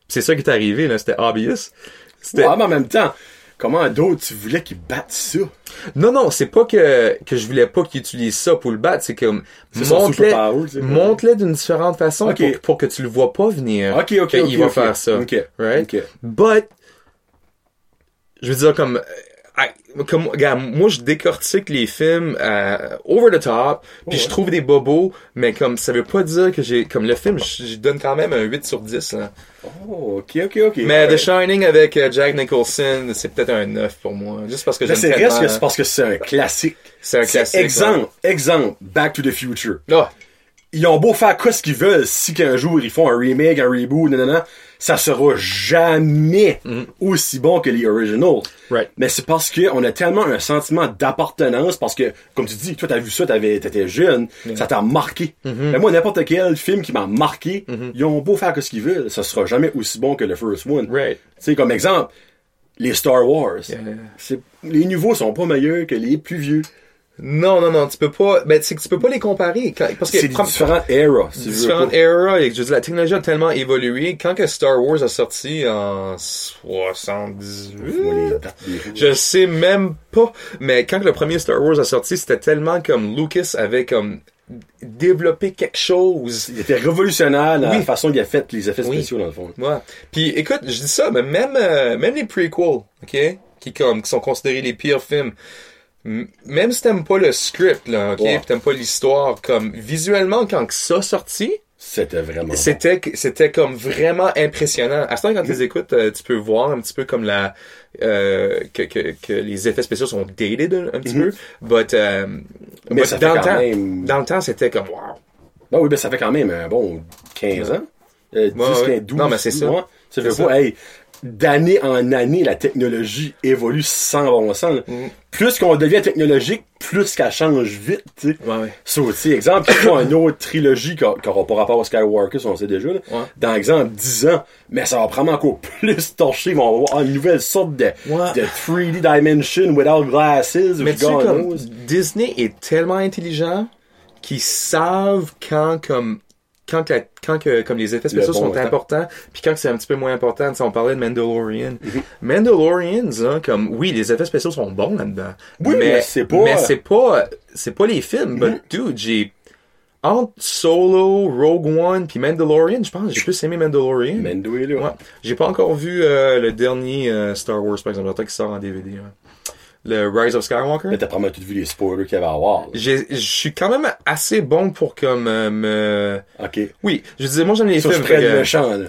C'est ça qui est arrivé, là. C'était obvious. C'était- Ouais, mais en même temps, comment d'autres tu voulais qu'ils battent ça? Non, non, c'est pas que, que je voulais pas qu'il utilise ça pour le battre, c'est comme, C'est son montre-le, superpower, tu sais. montre-le d'une différente façon pour, pour que tu le vois pas venir. Ok, ok, ok. va ok. faire ça. Ok. Right? Ok. But, je veux dire, comme, comme, regarde, moi, je décortique les films euh, over the top, puis je trouve des bobos, mais comme, ça veut pas dire que j'ai, comme le film, je donne quand même un 8 sur 10, là. Oh, ok, ok, ok. Mais Ouais. The Shining avec euh, Jack Nicholson, c'est peut-être un 9 pour moi, juste parce que Mais j'aime c'est parce que c'est un classique. C'est un classique. Exemple, exemple, Back to the Future. ouais. Ah, Ils ont beau faire quoi ce qu'ils veulent, si qu'un jour ils font un remake, un reboot, nanana, ça sera jamais aussi bon que les originals. Mm. Right. Mais c'est parce que on a tellement un sentiment d'appartenance, parce que, comme tu dis, toi t'as vu ça, t'avais, t'étais jeune, ça t'a marqué. Mm-hmm. Mais moi, n'importe quel film qui m'a marqué, ils ont beau faire que ce qu'ils veulent, ça sera jamais aussi bon que le first one. Right. Tu sais, comme exemple, les Star Wars. Yeah. Les nouveaux sont pas meilleurs que les plus vieux. Non, non, non, tu peux pas. Ben, c'est que tu peux pas les comparer. parce que C'est différentes eras, si différentes eras et que je veux dire, la technologie a tellement évolué. Quand que Star Wars a sorti en 78, Moi, les dates des roues. je sais même pas. Mais quand que le premier Star Wars a sorti, c'était tellement comme Lucas avait comme développé quelque chose. Il était révolutionnaire dans la Oui. façon qu'il a fait les effets Oui. spéciaux, dans le fond. Ouais. Puis écoute, je dis ça, mais même euh, même les prequels, ok, qui comme qui sont considérés les pires films. Même si t'aimes pas le script, là, ok, pis t'aimes pas l'histoire, comme visuellement quand que ça sorti, C'était vraiment bon. c'était que- c'était comme vraiment impressionnant. À ce temps quand tu les écoutes, euh, tu peux voir un petit peu comme la euh, que, que, que les effets spéciaux sont dated un, petit peu, but, euh. Mais but ça fait dans le quand temps, même- dans le temps c'était comme wow. Ben oui, ben ça fait quand même un bon 15 ans. Euh, 10, Ouais, ouais. 15, 12. Non, mais c'est ça. Ça fait C'est pas, ça. hey, d'année en année, la technologie évolue sans bon sens. Mhm. Plus qu'on devient technologique, plus qu'elle change vite, tu. Ouais, ouais. So, exemple, ils font une autre trilogie qui n'aura pas rapport au Skywalker, ça, on sait déjà, là. Ouais. Dans exemple 10 ans, mais ça va prendre encore plus torché, ils vont avoir une nouvelle sorte de, de 3D dimension without glasses. Mais tu sais, comme. Disney est tellement intelligent qu'ils savent quand, comme, quand, que la- quand que, comme les effets spéciaux Le bon sont temps. importants, puis quand c'est un petit peu moins important, on parlait de Mandalorian. Mhm. Mandalorians, hein, comme, oui, les effets spéciaux sont bons là-dedans. Oui, mais c'est pas- Mhm. Mais c'est pas, c'est pas les films. But, dude, j'ai, entre Solo, Rogue One, puis Mandalorian, je pense, que j'ai plus aimé Mandalorian. Là. Ouais. J'ai pas encore vu euh, le dernier euh, Star Wars, par exemple, qu'il sort en DVD. Le Rise of Skywalker? Mais t'as probablement tout vu les spoilers qu'il y avait à voir. Je suis quand même assez bon pour comme euh, me... Ok. Oui, je disais, moi j'aime les je films. fait le que- méchant, là.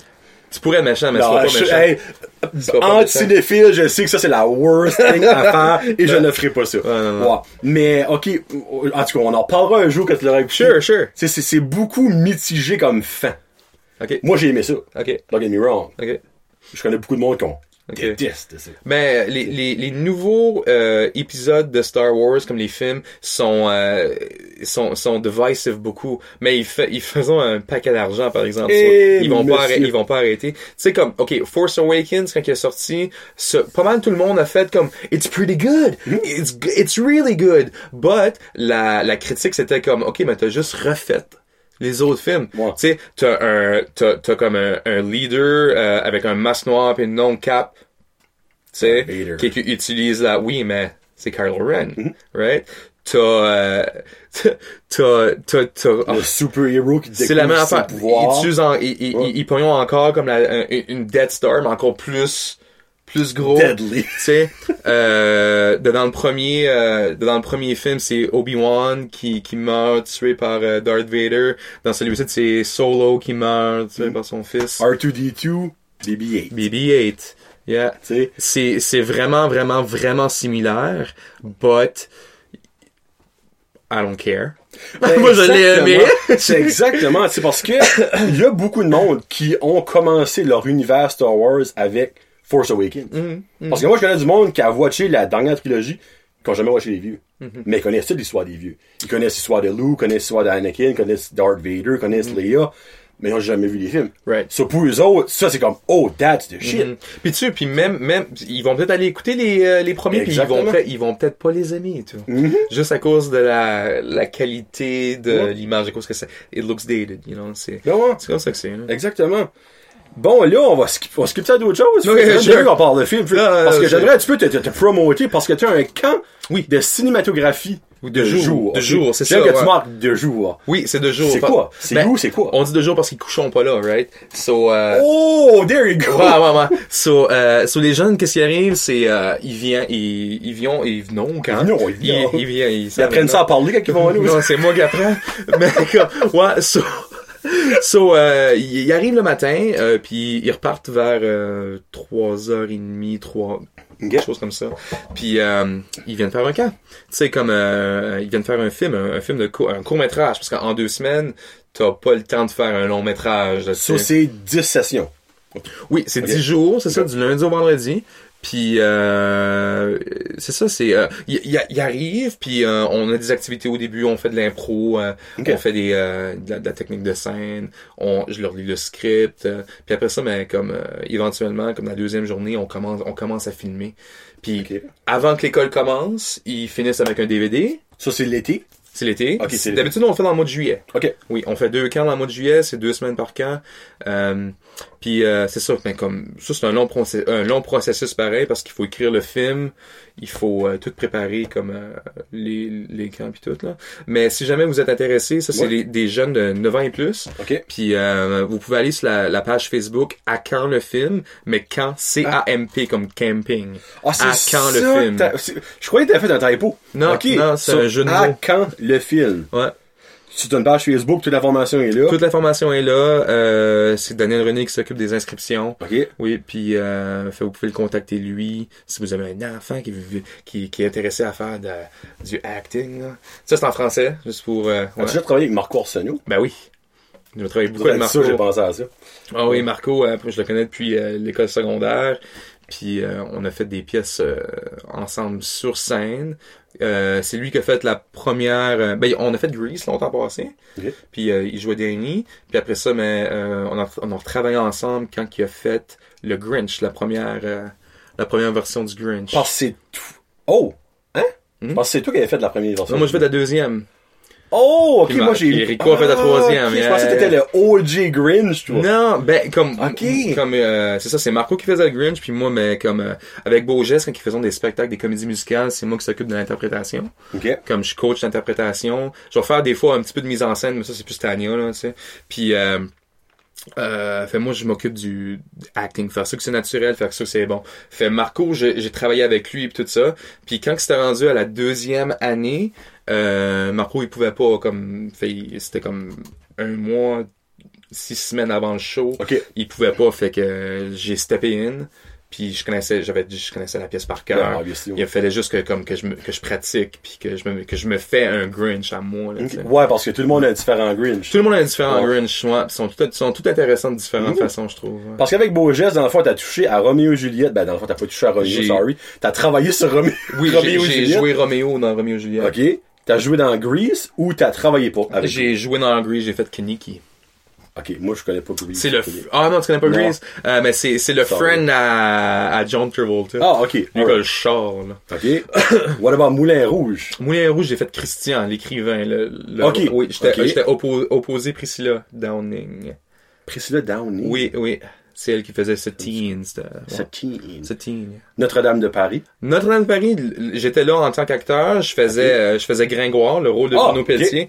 Tu pourrais être méchant, mais Non, pas je- méchant. hey, pas méchant. anti-cinéphile, je sais que ça c'est la worst thing à faire et je ne ferai pas ça. non, non. Ouais. Mais ok, en tout cas, on en parlera un jour quand tu l'auras écouté. Sure, sure. C'est, c'est, c'est beaucoup mitigé comme fin. Ok, Moi j'ai aimé ça. ok, Don't get me wrong. ok. Je connais beaucoup de monde qui ont Ok. déteste ça. Mais les, les, les nouveaux euh, épisodes de Star Wars, comme les films, sont euh, sont, sont divisive beaucoup. Mais ils, fa- ils faisaient un paquet d'argent, par exemple. Eh, ils vont pas monsieur. ils vont pas arrêter. Tu sais comme, ok, Force Awakens quand il est sorti, ce- pas mal tout le monde a fait comme it's pretty good, it's it's really good. But la la critique c'était comme, ok, mais t'as juste refait les autres films. Ouais. Tu sais, t'as un, t'as, t'as comme un, un leader euh, avec un masque noir et une non cap. Tu sais, qui, qui utilise la, oui, mais c'est Kylo Ren, Mm-hmm. right? T'as, euh, t'as, t'as, t'as, Le super-héros qui c'est la même découvre affaire. Ils en, ils, Ouais. ils- encore comme la, une Death Star, mais encore plus, plus gros. Deadly. Tu sais, euh, dans le premier, euh, dans le premier film, c'est Obi-Wan qui, qui meurt tué par euh, Darth Vader. Dans celui-ci, c'est Solo qui meurt tué Mm. par son fils. R2D2, BB-8. BB-8. Yeah. Tu sais, C'est, c'est vraiment, vraiment, vraiment similaire, but I don't care. Moi, je l'ai aimé. C'est exactement, c'est parce que il y a beaucoup de monde qui ont commencé leur univers Star Wars avec Force Awakens. Mm-hmm. Parce que moi, je connais du monde qui a watché la dernière trilogie, qui ont jamais watché les vieux. Mm-hmm. Mais ils connaissent toute l'histoire des vieux. Ils connaissent l'histoire de Luke, connaissent l'histoire d'Anakin, connaissent Darth Vader, connaissent. Leia, mais ils ont jamais vu les films. Right. So, pour eux autres, ça, c'est comme, oh, that's the shit. Mm. Puis tu sais, puis même, même, ils vont peut-être aller écouter les, euh, les premiers, puis ils vont, ils vont peut-être pas les aimer, tu vois. Juste à cause de la, la qualité de Ouais. l'image, à cause que ça, it looks dated, you know, c'est, Ben ouais. c'est comme ça que c'est. Exactement. Bon, là, on va skip, on va skip ça à d'autres choses. Ok, J'aimerais sure. qu'on parle de film. Là, parce que j'aimerais un petit peu te, te, te promoter parce que tu as un camp Oui. de cinématographie Oui, de jour. De ok? jour, c'est ça, que tu ouais. marques de jour. Oui, c'est deux jours. C'est quoi? C'est Ben, où? C'est quoi? On dit deux jours parce qu'ils coucheront pas là, right? So, euh, Oh, there you go! Ouais, ouais, ouais. So, euh, so les jeunes, qu'est-ce qui arrive, c'est, euh, ils viennent, ils, ils viennent, ils venons quand? Ils viennent, ils viennent. Ils, ils viennent, ils, Ils apprennent ça à parler quand ils vont nous. Non, c'est moi qui apprends. Mais, ouais, so, so, euh, ils arrivent le matin, euh, puis ils repartent vers, euh, 3h30, 3, Ok. quelque chose comme ça. Puis, euh, ils viennent faire un camp. Tu sais, comme, euh, ils viennent faire un film, un, un film de court, un court métrage, parce qu'en deux semaines, t'as pas le temps de faire un long métrage. Ça, c'est 10 sessions. Oui, c'est Ok. 10 jours, c'est ça, du lundi au vendredi. Puis euh, c'est ça, c'est euh, il il- il arrive, puis euh, on a des activités au début, on fait de l'impro, euh, on fait des euh, de, la, de la technique de scène, on je leur lis le script, euh, puis après ça, mais comme euh, éventuellement, comme la deuxième journée, on commence on commence à filmer. Puis avant que l'école commence, ils finissent avec un DVD. Ça, c'est l'été? C'est l'été. Ok, c'est- D'habitude, on le fait dans le mois de juillet. OK. Oui, on fait deux camps dans le mois de juillet, c'est deux semaines par camp. Puis euh, c'est ça, mais comme ça c'est un long processus, un long processus pareil parce qu'il faut écrire le film, il faut euh, tout préparer comme euh, les les camps puis tout là. Mais si jamais vous êtes intéressé, ça c'est Ouais. des jeunes de 9 ans et plus. OK. Puis euh, vous pouvez aller sur la, la page Facebook à quand le film, mais quand C A M P comme camping. Ah, c'est À quand ça le film. Je croyais que t'avais fait un typo. Non, non, c'est un jeu de À mots. quand le film? Ouais. Tu as une page Facebook, toute l'information est là. Toute l'information est là. Euh, c'est Daniel René qui s'occupe des inscriptions. OK. Oui, puis euh, fait, vous pouvez le contacter lui si vous avez un enfant qui, qui, qui est intéressé à faire de- du acting. Là. Ça, c'est en français, juste pour... Euh, ouais. As-tu déjà travaillé avec Marco Arsenault? Ben oui. Je travaille beaucoup avec Marco. j'ai pensé à ça. Ah oui, Marco, euh, je le connais depuis l'école secondaire. Puis on a fait des pièces ensemble sur scène. Euh, c'est lui qui a fait la première... euh, ben, on a fait Grease longtemps passé. Ok. Puis euh, il jouait Danny. Puis après ça, mais, euh, on, a, on a retravaillé ensemble quand il a fait le Grinch, la première, euh, la première version du Grinch. Parce c'est tout. Oh! Hein? Parce que c'est toi qui avais fait la première version. Non, moi je fais la deuxième. Oh, ok, moi j'ai. Rico a fait la troisième, Je pensais que t'étais le OG Grinch, toi. Non, ben comme comme euh, c'est ça, c'est Marco qui faisait le Grinch, puis moi, mais comme euh, avec Beaugest quand ils faisaient des spectacles, des comédies musicales, c'est moi qui s'occupe de l'interprétation. Ok. Comme je coach d'interprétation, je vais faire des fois un petit peu de mise en scène, mais ça c'est plus Tania là, tu sais. Puis euh, euh, fait moi je m'occupe du acting, faire ça que c'est naturel, faire ça que c'est bon. Fait Marco, j'ai j'ai travaillé avec lui et tout ça. Puis quand c'était rendu à la deuxième année, euh, Marco il pouvait pas comme c'était comme un mois six semaines avant le show il pouvait pas fait que j'ai steppé in puis je connaissais j'avais je connaissais la pièce par cœur il fallait juste que comme que je me que je pratique puis que je me que je me fais un Grinch à moi là. Ouais, parce que tout le monde a un différent Grinch. tout le monde a Ouais. Grinch ouais, puis ils sont tout sont tout intéressants de différentes façons je trouve ouais. Parce qu'avec Beaugest, dans le fond, t'as touché à Roméo et Juliette. Ben, dans le fond, t'as pas touché à Roméo, sorry. T'as travaillé sur Roméo, oui j'ai- Roméo joué Roméo dans Roméo et Juliette Ok. T'as joué dans Grease ou t'as travaillé pas avec j'ai joué dans Grease j'ai fait Kiniki Ok, moi, je connais pas Grease. c'est le f- ah non tu connais pas Non. Grease? Euh, mais c'est c'est le Sorry. friend à, à John Travolta Ah, ok. lui a le char là Ok. What about Moulin Rouge? Moulin Rouge, j'ai fait Christian, l'écrivain. Le, le- Ok. Oui, j'étais Ok. j'étais oppo- opposé Priscilla Downing. Priscilla Downey. Oui, oui. C'est elle qui faisait. Satine. Ce teen. Notre-Dame de Paris. Notre-Dame de Paris, j'étais là en tant qu'acteur. Je faisais, euh, je faisais Gringoire, le rôle de Ah, Bruno Pelletier.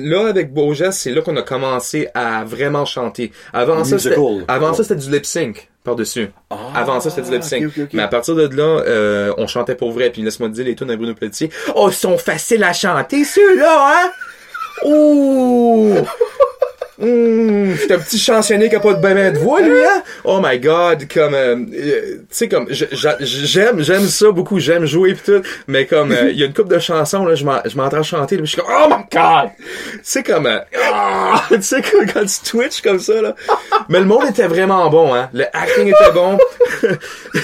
là, avec Beaugest, c'est là qu'on a commencé à vraiment chanter. Avant ça, c'était, avant Oh. ça, c'était du lip sync par-dessus. Ah, Avant ça, c'était du lip sync. Mais à partir de là, euh, on chantait pour vrai. Puis laisse-moi te dire, les tunes de Bruno Pelletier, oh, ils sont faciles à chanter, ceux-là, hein? Ouh! Mmh, c'est un petit chansonnier qui a pas de ben de voix, lui, hein? Oh my god, comme, euh, euh, tu sais, comme, j'aime, j'aime ça beaucoup, j'aime jouer pis tout, mais comme, euh, il y a une couple de chansons, là, je m'en- je m'entends chanter, là, pis je suis comme, oh my god! C'est comme, euh, ah! tu sais, quand, quand tu twitch comme ça, là. Mais le monde était vraiment bon, hein? Le acting était bon.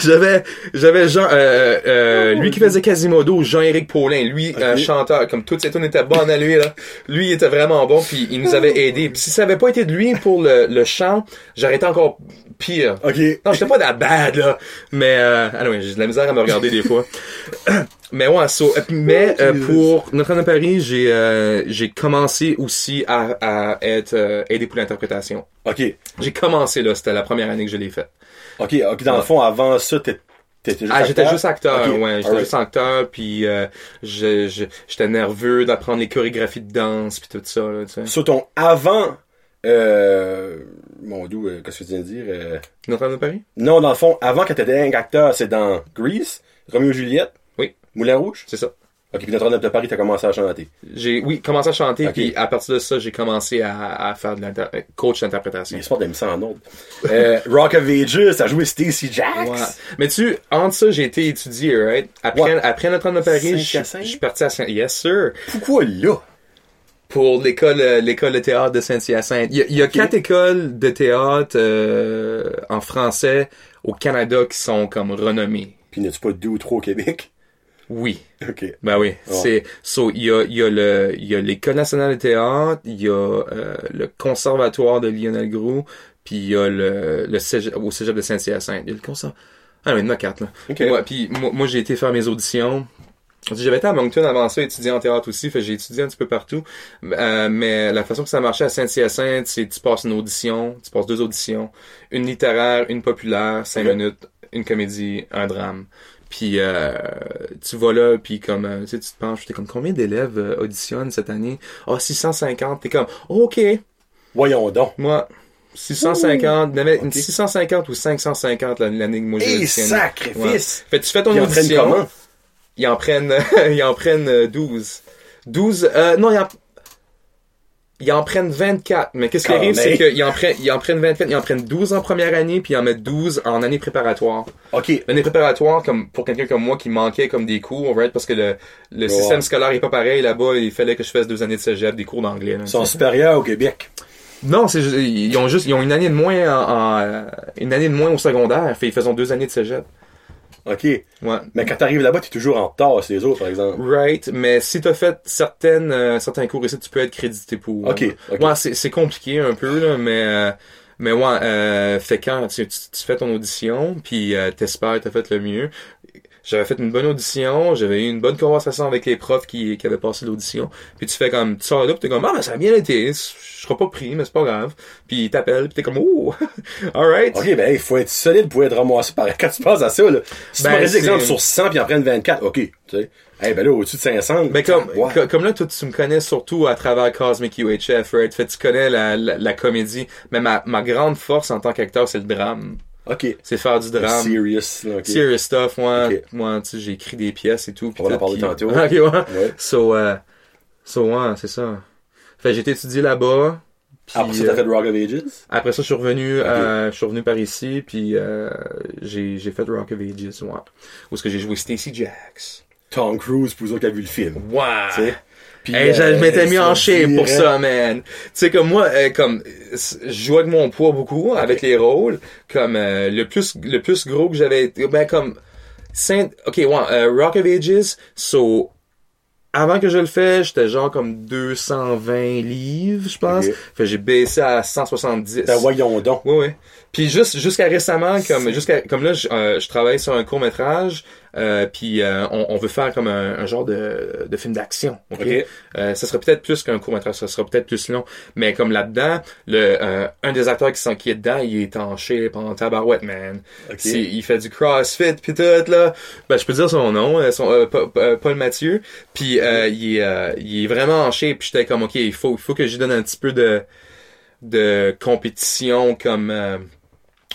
j'avais, j'avais Jean, euh, euh, lui qui faisait Quasimodo, Jean-Éric Paulin, lui, un Ok. chanteur, comme toutes ses tunes étaient bonnes à lui, là. Lui, il était vraiment bon, puis il nous avait aidé. Puis si ça avait pas été de lui pour le, le chant, j'aurais été encore pire. Ok. Non, j'étais pas de la bad, là. Mais, euh, anyway, j'ai de la misère à me regarder des fois. mais ouais, so, euh, mais euh, pour Notre-Dame de Paris, j'ai euh, j'ai commencé aussi à, à être euh, aidé pour l'interprétation. Ok. J'ai commencé là, c'était la première année que je l'ai fait. Ok, ok, dans le fond, avant ça, t'es- t'étais juste Ah, j'étais juste acteur, Ok, ouais, j'étais juste acteur, puis euh, je- j'étais nerveux d'apprendre les chorégraphies de danse, puis tout ça, là, tu sais. Sur ton avant, euh, mon doux, euh, qu'est-ce que tu viens de dire? euh, Notre-Dame de Paris? non, dans le fond, avant que t'étais un acteur, c'est dans Grease, Roméo et Juliette? Oui. Moulin Rouge? C'est ça. Ok, puis Notre-Dame de Paris, t'as commencé à chanter. J'ai, oui, commencé à chanter, Ok. puis à partir de ça, j'ai commencé à, à faire de l'inter- euh, coach d'interprétation. De ça en ordre. euh, Rock of Ages, t'as joué Stacy Jacks? Ouais. Mais tu, entre ça, j'ai été étudié, right? Après, Ouais. après Notre-Dame de Paris, je Saint-Hyacinthe? je suis parti à Saint, yes sir, Pourquoi là? Pour l'école, euh, l'école de théâtre de Saint-Hyacinthe. Il y a, il y a quatre écoles de théâtre, euh, en français au Canada qui sont comme renommées. Puis n'as-tu pas deux ou trois au Québec? Oui. Ok. Ben oui, c'est so il y a il y a le il y a l'école nationale de théâtre, il y a euh, le conservatoire de Lionel Groux, puis il y a le le cégep, au cégep de Saint-Hyacinthe. Il y a le conservatoire. Ah oui, il y en a quatre là. Ok. Ouais, puis moi, moi j'ai été faire mes auditions. J'avais été à Moncton avant ça, étudier en théâtre aussi, fait j'ai étudié un petit peu partout. Euh, mais la façon que ça marchait à Saint-Hyacinthe, c'est tu passes une audition, tu passes deux auditions, une littéraire, une populaire, cinq minutes, une comédie, un drame. Puis euh, tu vas là, puis comme euh, tu sais, tu te penches, t'es comme combien d'élèves euh, auditionnent cette année? Ah 650, t'es comme ok, Voyons donc. moi 650, il y en avait une Ok. 650 ou 550 la- l'année que moi j'ai Et auditionné. sacrifice! Fait que tu fais ton audition? Ils en prennent, ils en prennent euh, 12. 12, euh, non, ils en, ils en prennent 24. Mais qu'est-ce qui arrive, c'est qu'ils en prennent, ils en prennent 24, ils en prennent 12 en première année, puis ils en mettent 12 en année préparatoire. OK. L'année préparatoire, comme, pour quelqu'un comme moi qui manquait comme des cours, right, parce que le, le système scolaire est pas pareil là-bas, il fallait que je fasse deux années de cégep, des cours d'anglais. Ils sont supérieurs au Québec. Non, c'est, ils ont juste, ils ont une année de moins en, en, une année de moins au secondaire, fait ils faiont deux années de cégep. OK. Ouais. Mais quand t'arrives là-bas, t'es toujours en retard sur les autres, par exemple. Right, mais si t'as fait certaines euh, certains cours ici, tu peux être crédité pour. Ok, ok. Ouais, c'est c'est compliqué un peu là, mais euh, mais ouais, euh, fait quand tu, tu, tu fais ton audition, puis euh, t'espères t'as fait le mieux. J'avais fait une bonne audition, j'avais eu une bonne conversation avec les profs qui, qui avaient passé l'audition. Puis tu fais comme, tu sors là, pis t'es comme, ah, ben, ça a bien été, je serai pas pris, mais c'est pas grave. Puis ils t'appellent, pis t'es comme, oh, alright. OK, ben, il faut être solide pour être ramassé par quand tu penses à ça, là. Si Ben, tu m'aurais exemple, sur 100 puis en prennent 24, OK, tu sais. Eh ben là, au-dessus de 500. Mais comme, comme là, toi, tu me connais surtout à travers Cosmic UHF, right? Fait, tu connais la, la, la comédie. Mais ma, ma grande force en tant qu'acteur, c'est le drame. OK. C'est faire du drame. Serious, là, OK. Serious stuff, moi. Ok. Moi, tu sais, j'ai écrit des pièces et tout. On va en parler tantôt. ok, ouais. Ouais. So, euh, so, ouais, c'est ça. Fait, j'ai été étudié là-bas. Après ça, t'as euh, fait Rock of Ages? après ça, je suis revenu, euh, je suis revenu par ici, puis euh, j'ai, j'ai fait Rock of Ages, ouais. Où est-ce que j'ai joué Stacy Jacks. Tom Cruise, pour vous autres qui avez vu le film. Ouais. Puis, Hey, je, euh, m'étais mis en shape pour ça, man. Tu sais, comme moi, euh, comme, je jouais avec mon poids beaucoup, avec les rôles. Comme, euh, le plus, le plus gros que j'avais été, ben, comme, Saint, ok, ouais, euh, Rock of Ages, so, avant que je le fais, j'étais genre comme 220 livres, je pense. Ok. Fait que j'ai baissé à 170. Ben, voyons donc. Oui, oui. Puis juste jusqu'à récemment, comme jusqu'à comme là, je, euh, je travaille sur un court métrage, euh, puis euh, on, on veut faire comme un, un genre de, de film d'action. ok? Euh, ça serait peut-être plus qu'un court métrage, ça sera peut-être plus long. Mais comme là-dedans, le euh, un des acteurs qui sont qui est dedans, il est en shape en tabarouette, man. Ok. C'est- Il fait du CrossFit puis tout là. Ben je peux dire son nom, euh, son, euh, Pa- Pa- Paul Mathieu. Puis euh, il, est, euh, il est vraiment en shape. Puis j'étais comme ok, il faut il faut que je lui donne un petit peu de de compétition comme euh,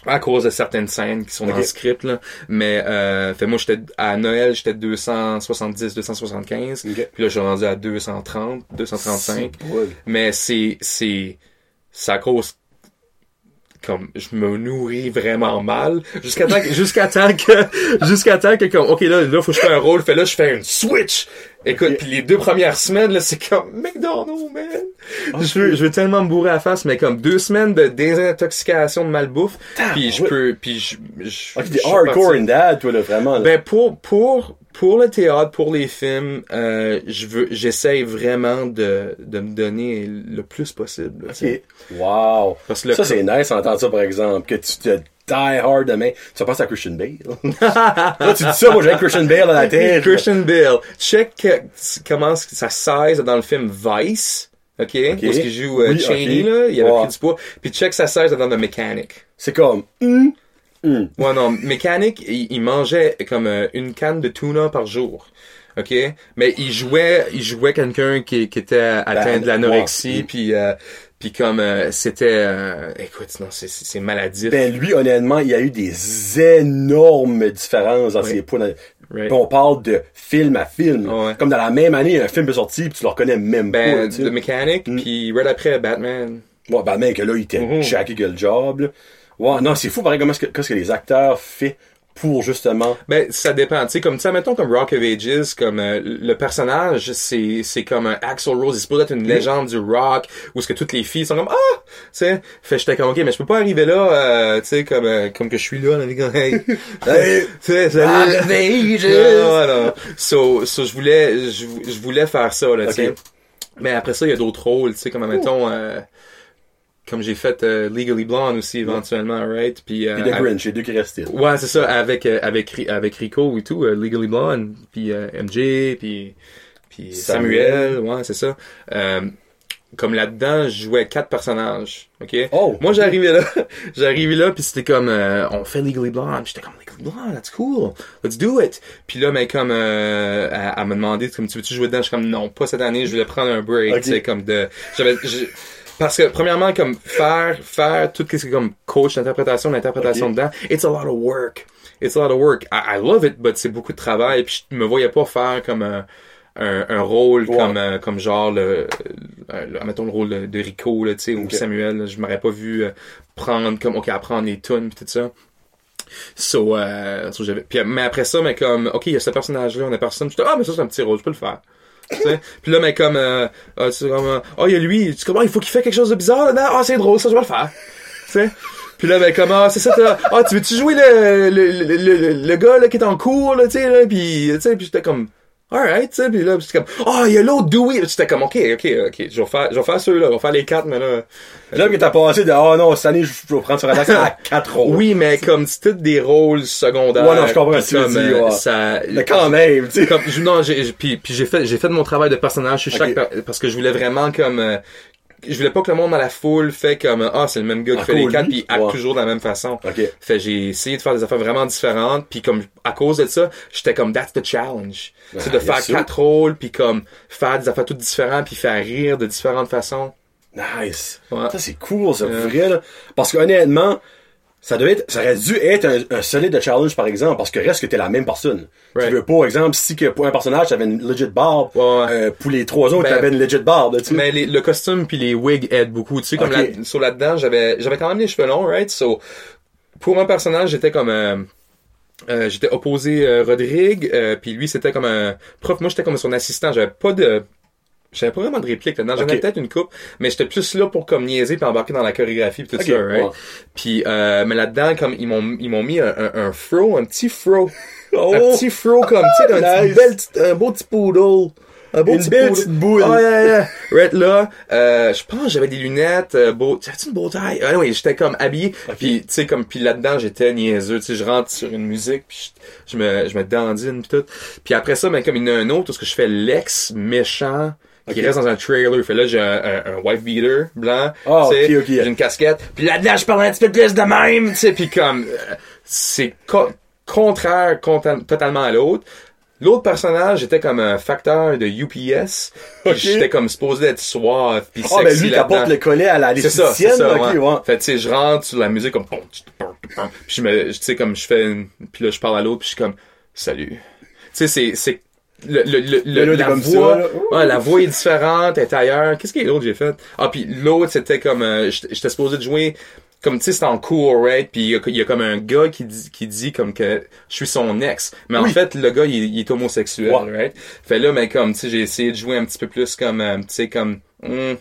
à cause de certaines scènes qui sont dans Ok. le script là. Mais euh, fait moi j'étais à Noël j'étais 270 275 Ok. puis là je suis rendu à 230 235 Ouais. mais c'est c'est à cause comme je me nourris vraiment mal jusqu'à temps que jusqu'à temps que jusqu'à temps que comme ok là là faut que je fais un rôle fait là je fais une switch écoute Ok. puis les deux premières semaines là c'est comme McDonald's man je veux je veux tellement me bourrer à la face mais comme deux semaines de désintoxication de malbouffe puis je ouais. peux puis je, je hardcore in that, toi, là, vraiment. Là. Ben pour pour pour le théâtre, pour les films, euh, je veux j'essaye vraiment de de me donner le plus possible. là, tu sais. ok. Wow. Parce que Ça, c'est nice d'entendre ça, par exemple, que tu te die hard demain. Tu vas penser à Christian Bale. là, tu dis ça, moi, j'ai Christian Bale à la tête. Christian Bale. Check que- comment ça 16 dans le film Vice. OK? Où est-ce qu'il joue euh, Oui, Cheney, là? Il avait Ouais. pris du poids. Puis check sa 16 dans The Mechanic. C'est comme, hum, hum. Ouais, non, Mechanic, il, il mangeait comme euh, une canne de tuna par jour. OK? Mais il jouait, il jouait quelqu'un qui, qui était atteint de l'anorexie, ouais. puis euh, puis comme euh, c'était euh, écoute, non, c'est c'est maladif. Ben, lui, honnêtement, il y a eu des énormes différences dans Oui. ses poids. dans- Right. On parle de film à film. Ouais. Comme dans la même année, un film est sorti, puis tu le reconnais même ben, pas. The Mechanic, Mm. puis right après Batman. Ouais, ben, mec, là, il était Mhm. jacké que le job, là. Ouais, non, c'est fou, pareil, comment est-ce que, qu'est-ce que les acteurs font pour, justement, Ben, ça dépend. Tu sais, comme ça, mettons comme Rock of Ages, comme euh, le personnage, c'est c'est comme un Axl Rose. Il se pourrait être une légende du rock, où est-ce que toutes les filles sont comme ah, tu sais. Fait j'étais comme ok, mais je peux pas arriver là, euh, tu sais, comme euh, comme que je suis là, gars. Hey, Hey, tu sais. Rock of Ages. Non, non. So, so je voulais, je, je voulais faire ça, là, tu sais. Mais après ça, il y a d'autres rôles, tu sais, comme mettons. Comme j'ai fait euh, Legally Blonde aussi éventuellement, right? Puis, euh, Puis The avec- Grinch, les deux qui restaient. Ouais, c'est ça, avec, euh, avec, avec Rico et tout, euh, Legally Blonde, puis euh, MJ, puis, puis Samuel. Samuel, ouais, c'est ça. Euh, comme là-dedans, je jouais quatre personnages, ok? Oh! Moi, j'arrivais là, j'arrivais là, puis c'était comme, euh, on fait Legally Blonde, j'étais comme, Legally Blonde, that's cool, let's do it. Puis là, mais comme, euh, elle, elle m'a demandé, comme, tu veux-tu jouer dedans? Je suis comme, non, pas cette année, je voulais prendre un break, Ok. tu sais, comme de, j'avais, parce que, premièrement, comme, faire, faire tout ce qui est comme coach d'interprétation, d'interprétation Ok. dedans, it's a lot of work. It's a lot of work. I, I love it, but c'est beaucoup de travail, puis je me voyais pas faire comme un, un, un rôle Ouais. comme, euh, comme genre le, le- le- mettons le rôle de, de Rico, tu sais, ou. Samuel, là, je m'aurais pas vu euh, prendre comme, ok, apprendre les tunes pis tout ça. So, euh, so j'avais, puis, mais après ça, mais comme, ok, il y a ce personnage-là, on a personne, je ah, mais ça c'est un petit rôle, je peux le faire. Puis là, mais comme, euh, ah, comme, euh, oh, il y a lui, tu comment, il faut qu'il fait quelque chose de bizarre là-dedans, ah, c'est drôle, ça, je vais le faire. Tu? Puis là, ben, comme, ah, c'est ça, ah, tu veux-tu jouer le, le, le, le, le gars, là, qui est en cours, là, tu sais, là, pis, tu sais, pis j'étais comme, alright, tu sais, pis là, j'étais comme, oh, il y a l'autre Dewey, Puis j'étais comme, ok, ok, ok, je vais faire, je vais faire ceux-là, je vais faire les quatre, mais là, Là, que t'as passé de, oh non, cette année, je vais prendre sur la taxe à quatre rôles. oui, mais comme c'est tous des rôles secondaires. Ouais, non, je comprends puis ce que tu dis, ouais. ça, Mais quand même, tu sais. comme non j'ai puis puis j'ai fait j'ai fait mon travail de personnage sur chaque parce que je voulais vraiment comme euh, je voulais pas que le monde dans la foule fait comme ah c'est le même gars qui Ah, fait les quatre puis il acte Ouais. toujours de la même façon Ok. fait j'ai essayé de faire des affaires vraiment différentes puis comme à cause de ça j'étais comme that's the challenge c'est de Ah, faire sûr. quatre rôles puis comme faire des affaires toutes différentes puis faire rire de différentes façons Nice. Ouais. Ça, c'est cool, ça, Ouais. vrai, là. Parce que, honnêtement, ça devait être, ça aurait dû être un, un solide challenge, par exemple, parce que reste que t'es la même personne. Right. Tu veux pas, par exemple, si que pour un personnage, t'avais une legit barbe, Ouais, ouais. euh, pour les trois autres, Ben, t'avais une legit barbe, tu. Mais les- le costume puis les wigs aident beaucoup. Tu sais, comme là, sur là-dedans, j'avais, j'avais quand même les cheveux longs, right? So, pour un personnage, j'étais comme, euh, euh, j'étais opposé euh, Rodrigue, euh, puis lui, c'était comme un prof. Moi, j'étais comme son assistant. J'avais pas de, j'avais pas vraiment de réplique là-dedans. J'en peut-être une coupe, mais j'étais plus là pour comme niaiser puis embarquer dans la chorégraphie puis tout ça, right? Puis, euh, mais là-dedans, comme ils m'ont, ils m'ont mis un, un, un fro, un petit fro, Oh! un petit fro comme, tu sais, un, Nice. bel un beau petit poodle. Un beau Une petit belle petite boule. Oh, yeah, yeah. Right là, euh, je pense j'avais des lunettes, euh, beau, j'avais une beau taille? Ah oui, j'étais comme habillé. Puis tu sais comme puis là-dedans, j'étais niaiseux, tu sais, je rentre sur une musique puis je, je me je me dandine puis tout. Puis après ça, ben comme il y en a un autre où ce que je fais l'ex méchant qui Ok. reste dans un trailer. Fait là, j'ai un, un, un white beater blanc, Ah, tu sais, ok, ok. j'ai une casquette. Puis là-dedans, je parle un petit peu plus de même, tu sais, puis comme euh, c'est co- contraire totalement à l'autre. L'autre personnage était comme un facteur de UPS. Puis Ok. J'étais comme supposé être suave puis Ah, ben sexy lui, là-dedans. t'apportes le collet à la C'est ça, c'est ça, ouais. ouais. Fait tu sais, je rentre sur la musique comme puis je me, tu sais comme je fais une, puis là je parle à l'autre puis je suis comme salut. Tu sais c'est c'est le, le, le, la voix, ça, là. ouais, la voix est différente, elle est ailleurs. Qu'est-ce qu'il y a d'autre que j'ai fait? Ah puis l'autre c'était comme euh, j'étais supposé de jouer comme tu sais c'est en cours right? Puis il y a- il y, a comme un gars qui dit qui dit comme que je suis son ex. Mais en fait le gars il, il est homosexuel right? Fait là mais comme tu sais j'ai essayé de jouer un petit peu plus comme euh, tu sais comme hmm, tu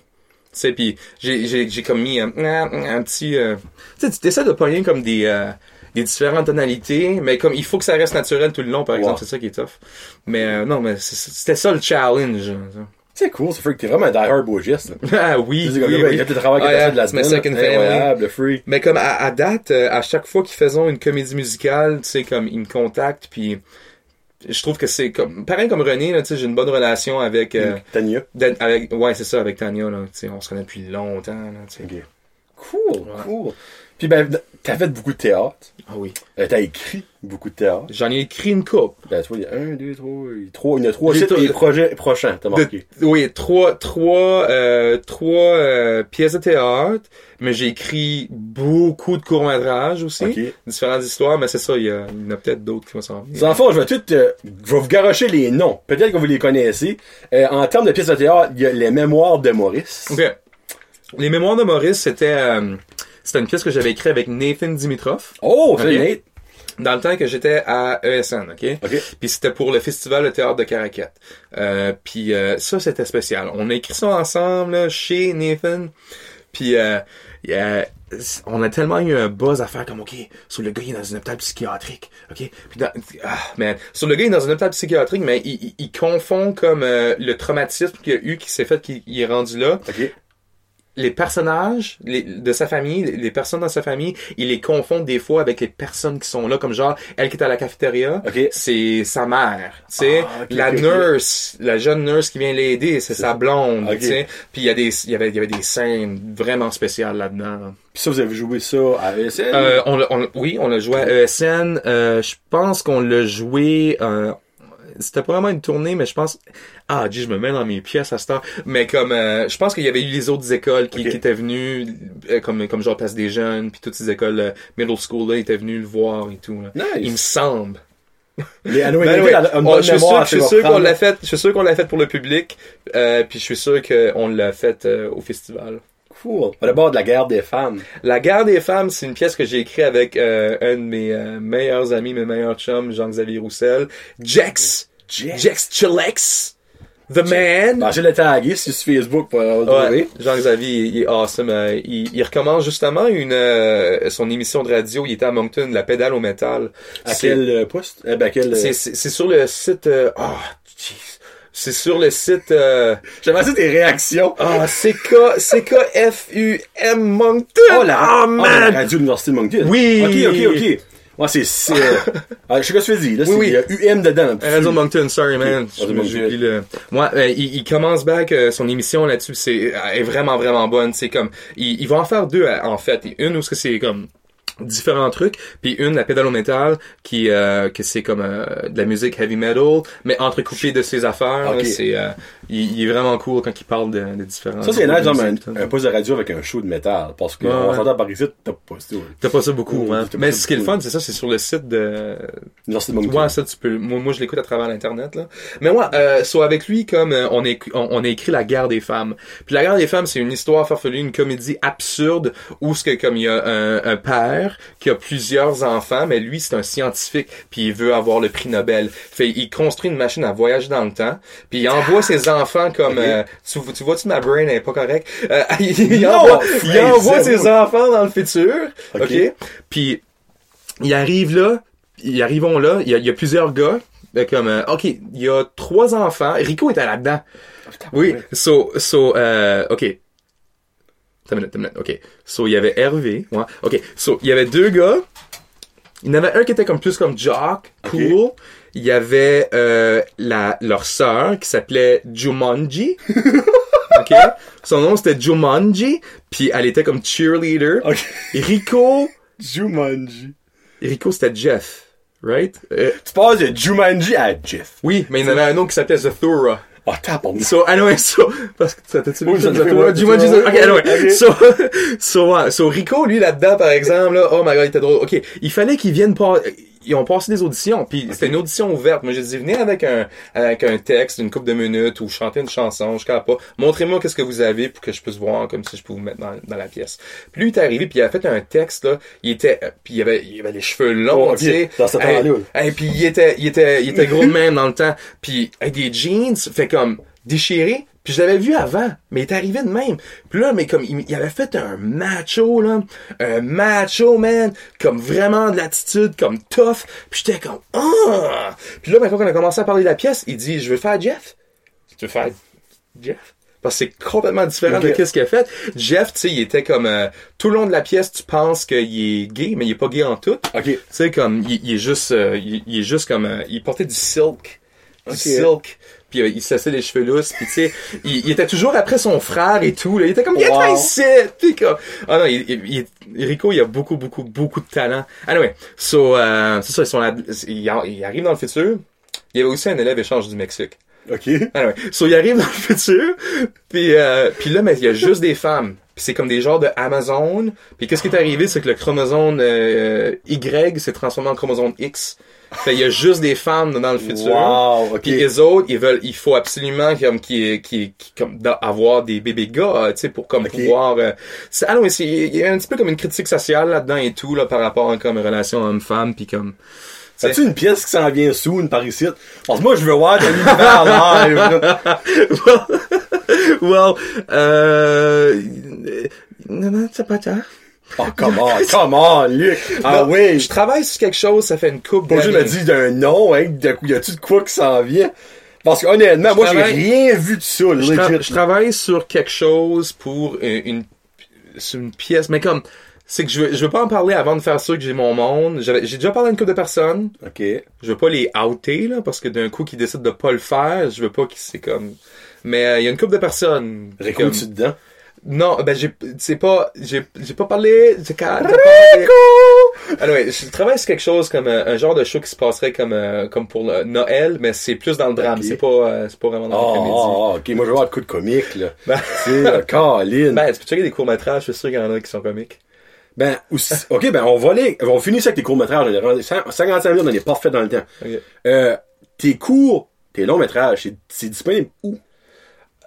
sais puis j'ai j'ai j'ai comme mis un, un petit euh, tu sais tu essaies de pogner comme des euh, des différentes tonalités mais comme il faut que ça reste naturel tout le long par exemple c'est ça qui est tough mais euh, non mais c'était ça le challenge C'est cool, fait que t'es vraiment un die-hard bourgiste, ah oui, ben, oui. quand tu travailles Ah, de la semaine, incroyable, free. Mais comme à, à date, euh, à chaque fois qu'ils faisons une comédie musicale, tu sais, comme ils me contactent, puis je trouve que c'est comme pareil comme René, là, tu sais, j'ai une bonne relation avec, euh, Tania. Avec ouais, c'est ça, avec Tania, là, tu sais, on se connaît depuis longtemps, là, tu sais. Cool, cool. Puis ben, t'as fait beaucoup de théâtre. Ah oui. Euh, t'as écrit beaucoup de théâtre. J'en ai écrit une coupe. Ben, tu vois, il y a un, deux, trois, trois, il y en a trois sites et projets prochains, t'as marqué. oui, trois, trois, euh, trois euh, pièces de théâtre, mais j'ai écrit beaucoup de courts métrages aussi, Ok. différentes histoires, mais c'est ça, il y, a, il y en a peut-être d'autres qui vont s'en venir. Je vais tout, euh, je vais vous garocher les noms. Peut-être que vous les connaissez. Euh, en termes de pièces de théâtre, il y a les mémoires de Maurice. Ok. Les Mémoires de Maurice, c'était euh, c'était une pièce que j'avais écrite avec Nathan Dimitrov Oh, c'est Ok. Nate. dans le temps que j'étais à ESN, ok? Ok. Puis c'était pour le festival de théâtre de Caracat. Euh, puis euh, ça c'était spécial. On a écrit ça ensemble là, chez Nathan. Puis euh, on a tellement eu un buzz à faire comme ok, sur le gars il est dans une hôpital psychiatrique, ok? Puis dans, ah man, sur le gars il est dans une hôpital psychiatrique, mais il, il- il confond comme euh, le traumatisme qu'il y a eu qui s'est fait qu'il il est rendu là Ok. Les personnages les- de sa famille, les personnes dans sa famille, il les confond des fois avec les personnes qui sont là, comme genre, elle qui est à la cafétéria, Ok. c'est sa mère, tu sais, Ah, ok, la nurse, la jeune nurse qui vient l'aider, c'est sa blonde, tu sais, puis il y a des, il y avait, il y avait des scènes vraiment spéciales là-dedans. Puis ça, vous avez joué ça à ESN? Euh, on on oui, on l'a joué à ESN. Euh, je pense qu'on l'a joué. Euh, c'était pas vraiment une tournée, mais je pense. Ah, dis, je me mets dans mes pièces à cette heure. Mais comme, euh, je pense qu'il y avait eu les autres écoles qui, étaient venues, euh, comme comme genre Place des Jeunes, puis toutes ces écoles euh, middle school là, étaient venues le voir et tout. là. Il me Nice. semble. Ben oui. On- bonne je suis sûr, je suis qu'on l'a fait. Je suis sûr qu'on l'a fait pour le public. Euh, puis je suis sûr qu'on l'a fait au festival. Cool. On d'abord de la guerre des femmes. La guerre des femmes, c'est une pièce que j'ai écrite avec euh, un de mes euh, meilleurs amis, mes meilleurs chums, Jean-Xavier Roussel. Jex! Jex Chilex! The man! Ben, je l'ai tagué sur Facebook pour le Ouais. Jean-Xavier, il, est awesome. Euh, il, il recommence justement une euh, son émission de radio. Il était à Moncton, La pédale au métal. À quel euh, poste? Eh ben, quel... C'est c'est- sur le site... euh, Ah, jeez. C'est sur le site... euh, J'aimerais ça tes réactions. Ah, CK, CKFUM Moncton! Oh, la, Ah, oh, la man! radio de l'Université de Moncton. Oui. Ok, ok, ok. Ouais, c'est, c'est, euh, ah, je sais ce que tu veux dire, là. Oui, c'est, oui. il y a UM dedans. Euh, Radio Moncton, sorry man. Ok, Je- Radio Moncton. j'oublie le... Moi, euh, il, il commence back euh, son émission là-dessus, c'est elle est vraiment vraiment bonne. C'est comme, il, il va en faire deux en fait. Une où ce que c'est comme différents trucs, puis une la pédalo metal qui euh, que c'est comme euh, de la musique heavy metal, mais entrecoupé de ses affaires. Là, C'est, euh, il, il est vraiment cool quand il parle de, de différents. Ça, c'est nice, genre, un, poste de radio avec un show de métal. Parce que, Ouais, on ouais. s'entend par ici, t'as pas ça. T'as pas ça beaucoup, Ouais, hein. Mais ce qui est le fun, c'est ça, c'est sur le site de, Moncton. Ouais, ça tu peux. Moi, moi je l'écoute à travers l'internet là. Mais moi, euh, soit avec lui, comme euh, on, a, on, on a écrit la guerre des femmes. Puis la guerre des femmes, c'est une histoire farfelue, une comédie absurde où ce que comme il y a un, un père qui a plusieurs enfants, mais lui c'est un scientifique, puis il veut avoir le prix Nobel. Fait il construit une machine à voyager dans le temps, puis il envoie ses enfants comme euh, tu, tu vois tu ma brain elle est pas correcte? Euh, il, Non, envoie, il envoie ses enfants dans le futur, Ok. Puis il arrive là, ils arrivons là, il y a, il y a plusieurs gars, euh, comme, euh, ok, il y a trois enfants, Rico était là-dedans. Oui, so, so, euh, ok. Une minute, une minute, ok. So, il y avait Hervé, ouais, ok. So, il y avait deux gars, il y en avait un qui était comme plus comme jock, cool. Il y avait, euh, la, leur sœur qui s'appelait Jumanji. ok. Son nom c'était Jumanji, puis elle était comme cheerleader. Ok. Rico, Jumanji. Rico c'était Jeff, right? Euh, Tu passes de Jumanji à Jeff? oui, mais il y en avait un autre qui s'appelait Zathura. Oh, pas So, anyway, so, parce que ça t'as-tu Oui, Jumanji, ok, anyway. ok. So, so, ouais, so, Rico, lui, là-dedans, par exemple, là, oh my god, il était drôle. Ok, il fallait qu'il vienne pas, ils ont passé des auditions, puis c'était une audition ouverte. Moi, j'ai dit, venez avec un, avec un texte, une couple de minutes, ou chanter une chanson, je capable pas. Montrez-moi qu'est-ce que vous avez pour que je puisse voir, comme si je peux vous mettre dans, dans la pièce. Puis lui, il est arrivé, puis il a fait un texte, là, il était, puis il avait, il avait les cheveux longs, Oh, tu sais. dans ce Hey, hey, puis il était, il était, il était gros de même dans le temps. Puis avec des jeans, fait comme déchiré. Puis je l'avais vu avant, mais il est arrivé de même. Puis là, mais comme il, il avait fait un macho là, un macho man, comme vraiment de l'attitude, comme tough. Puis j'étais comme ah. Puis là, ben, quand on a commencé à parler de la pièce, il dit je veux faire Jeff. Tu veux faire Jeff? Parce que c'est complètement différent de qu'est-ce qu'il a fait. Jeff, tu sais, il était comme euh, tout le long de la pièce, tu penses qu'il est gay, mais il est pas gay en tout. Ok. Tu sais, comme, il, il est juste, euh, il, il est juste comme, euh, il portait du silk. Du silk. Puis euh, il se laissait les cheveux lousses. Puis tu sais, il, il était toujours après son frère et tout. Là. Il était comme, viens Wow. ici! Puis comme, ah non, il, il, il- Rico, il a beaucoup, beaucoup, beaucoup de talent. Anyway, so, euh, c'est ça, ils sont là, il, il arrive dans le futur. Il y avait aussi un élève échange du Mexique. Ok. Anyway, so il arrive dans le futur, puis euh, puis là, mais il y a juste des femmes. Puis c'est comme des genres de Amazon. Puis qu'est-ce qui est arrivé, c'est que le chromosome euh, Y s'est transformé en chromosome X. Fait il y a juste des femmes dans le futur. Wow, ok. Puis les autres, ils veulent, il faut absolument comme qui qui comme avoir des bébés gars, euh, tu sais, pour comme pouvoir. Euh, c'est, ah non, il y a un petit peu comme une critique sociale là-dedans et tout là par rapport à comme relation homme-femme, puis comme. As-tu une pièce qui s'en vient soon par ici? Parce que moi, je veux voir de l'univers live, well, well, euh, non, non, c'est pas tard. Oh, come on, come on, Luc. Ah Non, oui. Je travaille sur quelque chose, ça fait une coupe Pas juste me dire d'un nom, hein. De, y a-tu de quoi qui s'en vient? Parce que honnêtement, Je moi, j'ai rien vu de ça, je, tra- je travaille sur quelque chose pour une, une, sur une pièce, mais comme, c'est que je veux, je veux pas en parler avant de faire sûr que j'ai mon monde. J'avais- J'ai déjà parlé à une couple de personnes. Ok. Je veux pas les outer, là, parce que d'un coup, qu'ils décident de pas le faire, je veux pas qu'ils, c'est comme, mais euh, il y a une couple de personnes. Rico, comme- dedans? Non, ben j'ai, c'est pas, j'ai, j'ai pas parlé, j'ai pas parlé- Anyway, je travaille sur quelque chose comme euh, un genre de show qui se passerait comme, euh, comme pour le Noël, mais c'est plus dans le drame, c'est pas, euh, c'est pas vraiment dans Ah, la comédie. ah, ah, ok, moi je vais avoir de coup de comique, là. Ben- sais, là, Caroline. Ben, tu peux checker des courts-métrages, je suis sûr qu'il y en a qui sont comiques. Ben, aussi, ok, ben, on va aller, on finit ça avec tes courts-métrages, on est rendu 100 55 minutes, on est parfait dans le temps. Ok. Euh, tes courts, tes longs-métrages, c'est, c'est disponible où?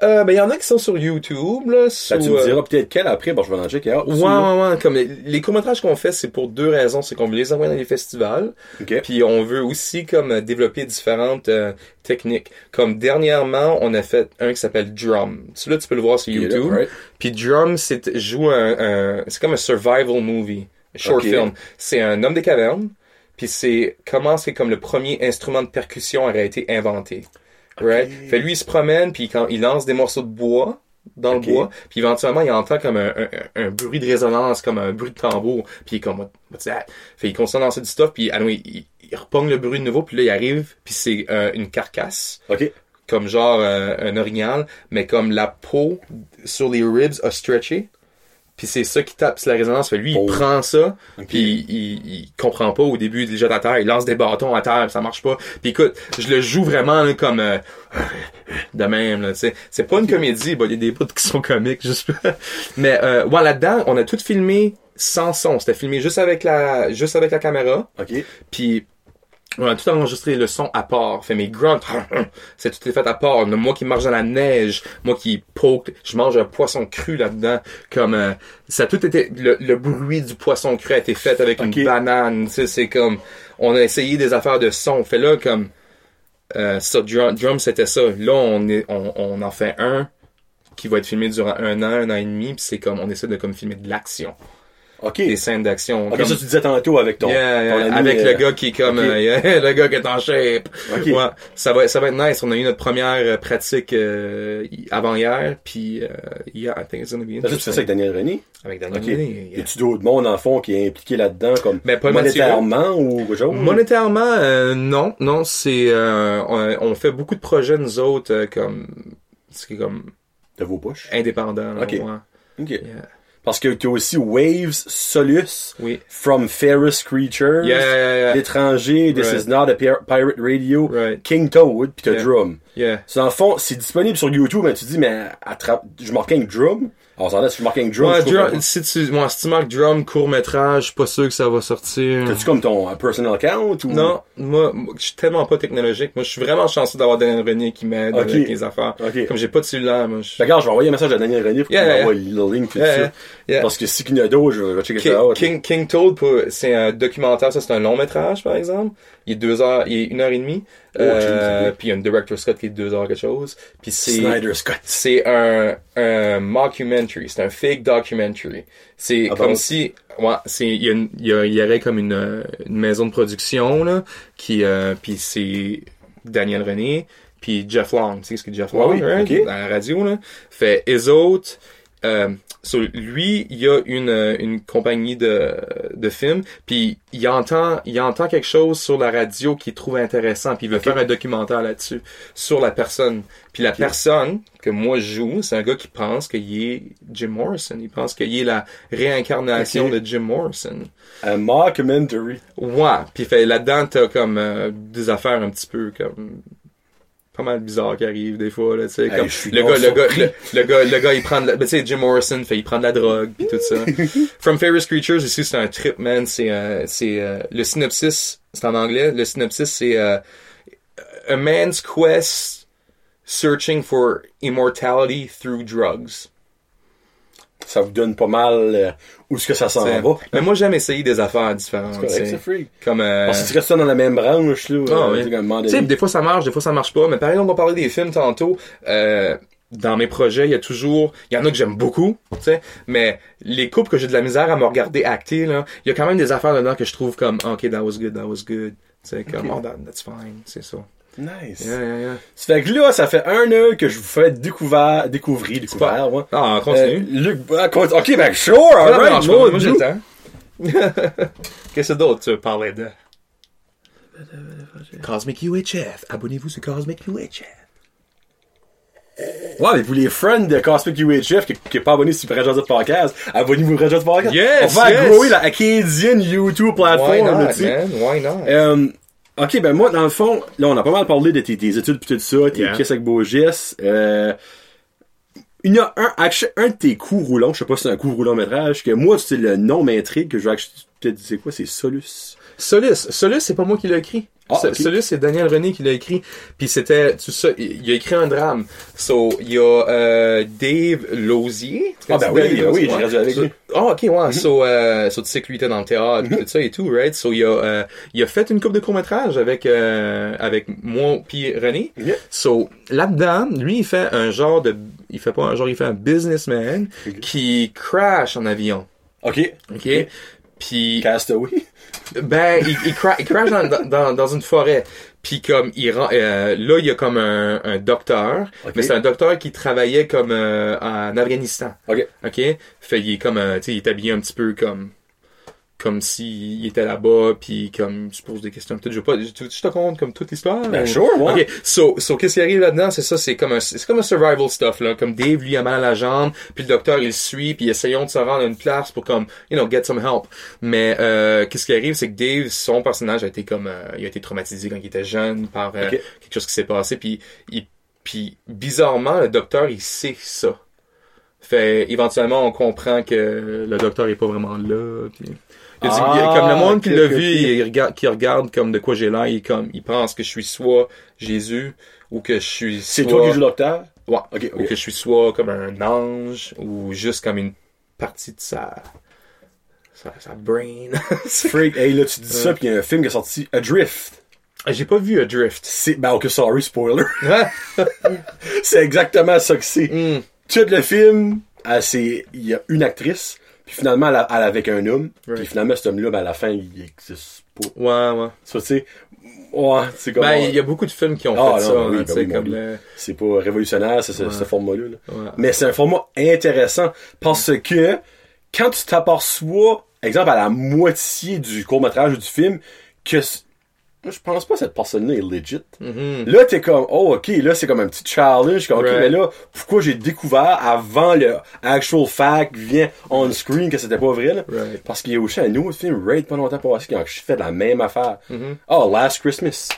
Euh, ben, il y en a qui sont sur YouTube, là, Ben, tu me euh, diras peut-être quel après, bon, je vais en checker. Ouais, ouais, ouais, comme les, les courts-métrages qu'on fait, c'est pour deux raisons. C'est qu'on veut les envoyer dans les festivals, Ok. puis on veut aussi comme euh, développer différentes euh, techniques. Comme dernièrement, on a fait un qui s'appelle Drum. Celui-là, tu peux le voir sur YouTube. right. Puis Drum, c'est joue un, un- c'est comme un survival movie, short film. C'est un homme des cavernes, puis c'est comment c'est comme le premier instrument de percussion aurait été inventé. Right? Fait lui il se promène puis quand il lance des morceaux de bois dans le bois, puis éventuellement il entend comme un, un, un bruit de résonance, comme un bruit de tambour, puis il est comme what's that? Fait il continue à lancer du stuff puis anyway, il, il repogne le bruit de nouveau puis là il arrive puis c'est euh, une carcasse Ok. comme genre euh, un orignal, mais comme la peau sur les ribs a stretché. Puis c'est ça qui tape sur la résonance. Fait lui, Oh. il prend ça, Ok. puis il, il comprend pas au début, il le jette à terre, il lance des bâtons à terre, puis ça marche pas. Puis écoute, je le joue vraiment là, comme euh, de même. Là, tu sais. c'est pas une comédie, bah, il y a des bouts qui sont comiques, juste. mais euh, ouais, là-dedans, on a tout filmé sans son. C'était filmé juste avec la, juste avec la caméra. Ok. Puis on a tout enregistré le son à part. Fait mes grunts, c'est tout est fait à part. Moi qui marche dans la neige, moi qui poke, je mange un poisson cru là-dedans. Comme euh, ça a tout été le, le bruit du poisson cru a été fait avec une banane. Tu sais, c'est comme on a essayé des affaires de son. Fait là comme euh, ça drum, drum c'était ça. Là on est on, on en fait un qui va être filmé durant un an, un an et demi. Puis c'est comme on essaie de comme filmer de l'action, Ok. des scènes d'action. Ok, Comme- ça tu disais tantôt avec ton, Yeah, yeah, ton ami, avec euh, le gars qui est comme euh, le gars qui est en shape. Ok. Ouais, ça va ça va être nice. On a eu notre première euh, pratique euh, avant hier puis euh, yeah, I think it's gonna be Ça, tu fais ça avec Daniel René? avec Daniel. René, Y yeah. a-tu d'autres monde, en fond, qui est impliqué là-dedans, comme Mais pas monétairement ou quelque chose? Monétairement, euh, non, non, c'est euh, on, on fait beaucoup de projets nous autres euh, comme c'est comme De vos poches? indépendants. là, Ok. ouais. Ok. Yeah. Parce que tu as aussi Waves Solus, Oui. From Ferris Creatures, Yeah, yeah, yeah. L'étranger, This Right. is not a Pir- Pirate Radio, Right. King Toad, puis t'as. Drum. Yeah. C'est en fond, c'est disponible sur YouTube, mais tu dis, mais attrape, je marque un Drum. Alors, ça si je marque un Drum, Ouais, drum, si tu moi si tu marques drum court métrage, je suis pas sûr que ça va sortir. T'as-tu comme ton euh, personal account ou? Non, moi, moi, je suis tellement pas technologique. Moi, je suis vraiment chanceux d'avoir Daniel René qui m'aide Ok. avec les affaires. Ok. Comme j'ai pas de cellulaire, moi. je- Regarde, je vais envoyer un message à Daniel René pour qu'il yeah, m'envoie le link tout ça. yeah. Parce que si qu'il y en a d'autres, je vais checker King, ça out. King, King Toad, pour- c'est un documentaire, ça c'est un long métrage par exemple. Il est deux heures, il est une heure et demie. Oh, Euh, puis il y a une director Scott qui est deux heures quelque chose. Puis c'est Snyder Scott. c'est un, un mockumentary, c'est un fake documentary. C'est Ah comme bon? si, ouais, c'est il y, a une- il y, a- il y aurait comme une, euh, une maison de production là, qui, euh, puis c'est Daniel René, puis Jeff Long, tu sais ce que Jeff Ouais, Long, oui, right? à la radio là, fait les autres. Euh, so, lui, il a une, euh, une compagnie de, de films, puis il entend, il entend quelque chose sur la radio qu'il trouve intéressant, puis il veut faire un documentaire là-dessus, sur la personne. Puis la personne que moi je joue, c'est un gars qui pense qu'il est Jim Morrison. Il pense qu'il est la réincarnation de Jim Morrison. Un mockumentary. Ouais, puis fait là-dedans t'as comme euh, des affaires un petit peu comme pas mal bizarres qui arrivent des fois là, tu sais Hey, comme le gars le gars le, le gars le gars il prend de la, ben, tu sais Jim Morrison fait il prend de la drogue puis tout ça. From Ferris Creatures ici c'est un trip man, c'est euh, c'est euh, le synopsis, c'est en anglais, le synopsis c'est euh, a man's quest searching for immortality through drugs. Ça vous donne pas mal euh, où est-ce que ça s'en va. Mais moi j'aime essayer des affaires différentes, C'est comme euh, Parce que tu restes dans la même branche, là. Ah, euh, oui. donné. des fois ça marche, des fois ça marche pas. Mais par exemple, on parlait des films tantôt. Euh, dans mes projets, il y a toujours, il y en a que j'aime beaucoup, tu sais, mais les couples que j'ai de la misère à me regarder acter, là, il y a quand même des affaires dedans que je trouve comme, ok, that was good, that was good, tu sais, comme, oh, that- that's fine, c'est ça. Nice. Yeah, yeah, yeah. Ça fait que là, ça fait un an que je vous fais découvert, découvrir, découvert, moi. Ah, Euh, continue. Luc, ah, con- ok, ben sure, alright, je- moi, moi, j'ai le temps. Qu'est-ce que d'autre tu parlais de? Cosmic UHF. Abonnez-vous sur Cosmic UHF. Ouais, mais pour les friends de Cosmic UHF qui, qui est pas abonné sur Red Jazz Podcast, abonnez-vous à Red Jazz Podcast. Yes, On va yes. grower la Acadian YouTube Why platform, là, not, man? Why not? Euh, ok, ben moi, dans le fond, là, on a pas mal parlé de tes, tes études pis tout ça, tes Yeah. pièces avec gestes. Euh, il y a un, un de tes coups roulants, je sais pas si c'est un coup roulant métrage, que moi, c'est le nom m'intrigue, que je vais peut-être, c'est quoi, c'est Solus? Solus. Solus, c'est pas moi qui l'ai écrit. Ah. Solus, c'est Daniel René qui l'a écrit. Puis c'était, tu sais, il a écrit un drame. So, il y a euh, Dave Lausier. Ah, ben oui, Dave ben oui, j'ai gradué avec lui. Ah, ok, ouais. So, euh, so, tu sais que lui était dans le théâtre, tout ça et tout, right? So, il a, euh, il a fait une coupe de court-métrage avec, euh, avec moi puis René. Yeah. So, là-dedans, lui, il fait un genre de, il fait pas un genre, il fait un businessman qui crash en avion. Ok. Ok? Puis, Castaway. Ben, il, il, cra- il crash dans, dans, dans une forêt. Puis comme il rend, euh, là il y a comme un, un docteur, Ok. mais c'est un docteur qui travaillait comme euh, en Afghanistan. Ok. Ok, fait il est comme, euh, tu sais, il est habillé un petit peu comme comme s'il était là-bas, puis comme il se pose des questions. Peut-être je veux pas, tu veux que je te raconte comme toute l'histoire. Ben, ou- sure, ouais. Ok, so, so qu'est-ce qui arrive là-dedans, c'est ça, c'est comme un, c'est comme un survival stuff là, comme Dave lui a mal à la jambe, puis le docteur il le suit, puis essayons de se rendre à une place pour comme, you know, get some help. Mais euh, qu'est-ce qui arrive, c'est que Dave, son personnage a été comme, euh, il a été traumatisé quand il était jeune par euh, quelque chose qui s'est passé, puis il, puis bizarrement le docteur il sait ça. Fait éventuellement on comprend que le docteur est pas vraiment là, puis il Ah, y a comme le monde qui l'a ok, vu, ok. il regarde, qui regarde comme de quoi j'ai l'air, il comme, il pense que je suis soit Jésus ou que je suis C'est soit- toi qui joues le docteur? Ouais. Ou que je suis soit comme un ange ou juste comme une partie de sa sa, sa brain. Freak, hey, là, tu dis ça, pis il y a un film qui est sorti, Adrift. Ah, J'ai pas vu Adrift. C'est, ben, ok, sorry, spoiler. Ah, c'est exactement ça que c'est. hmm. Tout le film, c'est, il y a une actrice, puis finalement, elle, a- elle avec un homme, puis Right. finalement, cet homme-là, ben, à la fin, il existe pas. Ouais, ouais. Ça, tu sais, ouais, c'est comme, Ben, il y a beaucoup de films qui ont Ah, fait non, ça, ben oui, hein, ben oui, mon comme le... c'est pas révolutionnaire, ce, ce, Ouais. ce format-là. là. Ouais. Mais c'est un format intéressant parce que quand tu t'aperçois, exemple, à la moitié du court-métrage ou du film, que je pense pas que cette personne-là est legit. Mhm. Là, t'es comme, oh, ok, là, c'est comme un petit challenge. Comme, ok, Right. mais là, pourquoi j'ai découvert avant le actual fact vient on screen que c'était pas vrai, là? Right. Parce qu'il y a aussi un autre film, Raid, pas longtemps passé, qui a fait la même affaire. Oh, Last Christmas.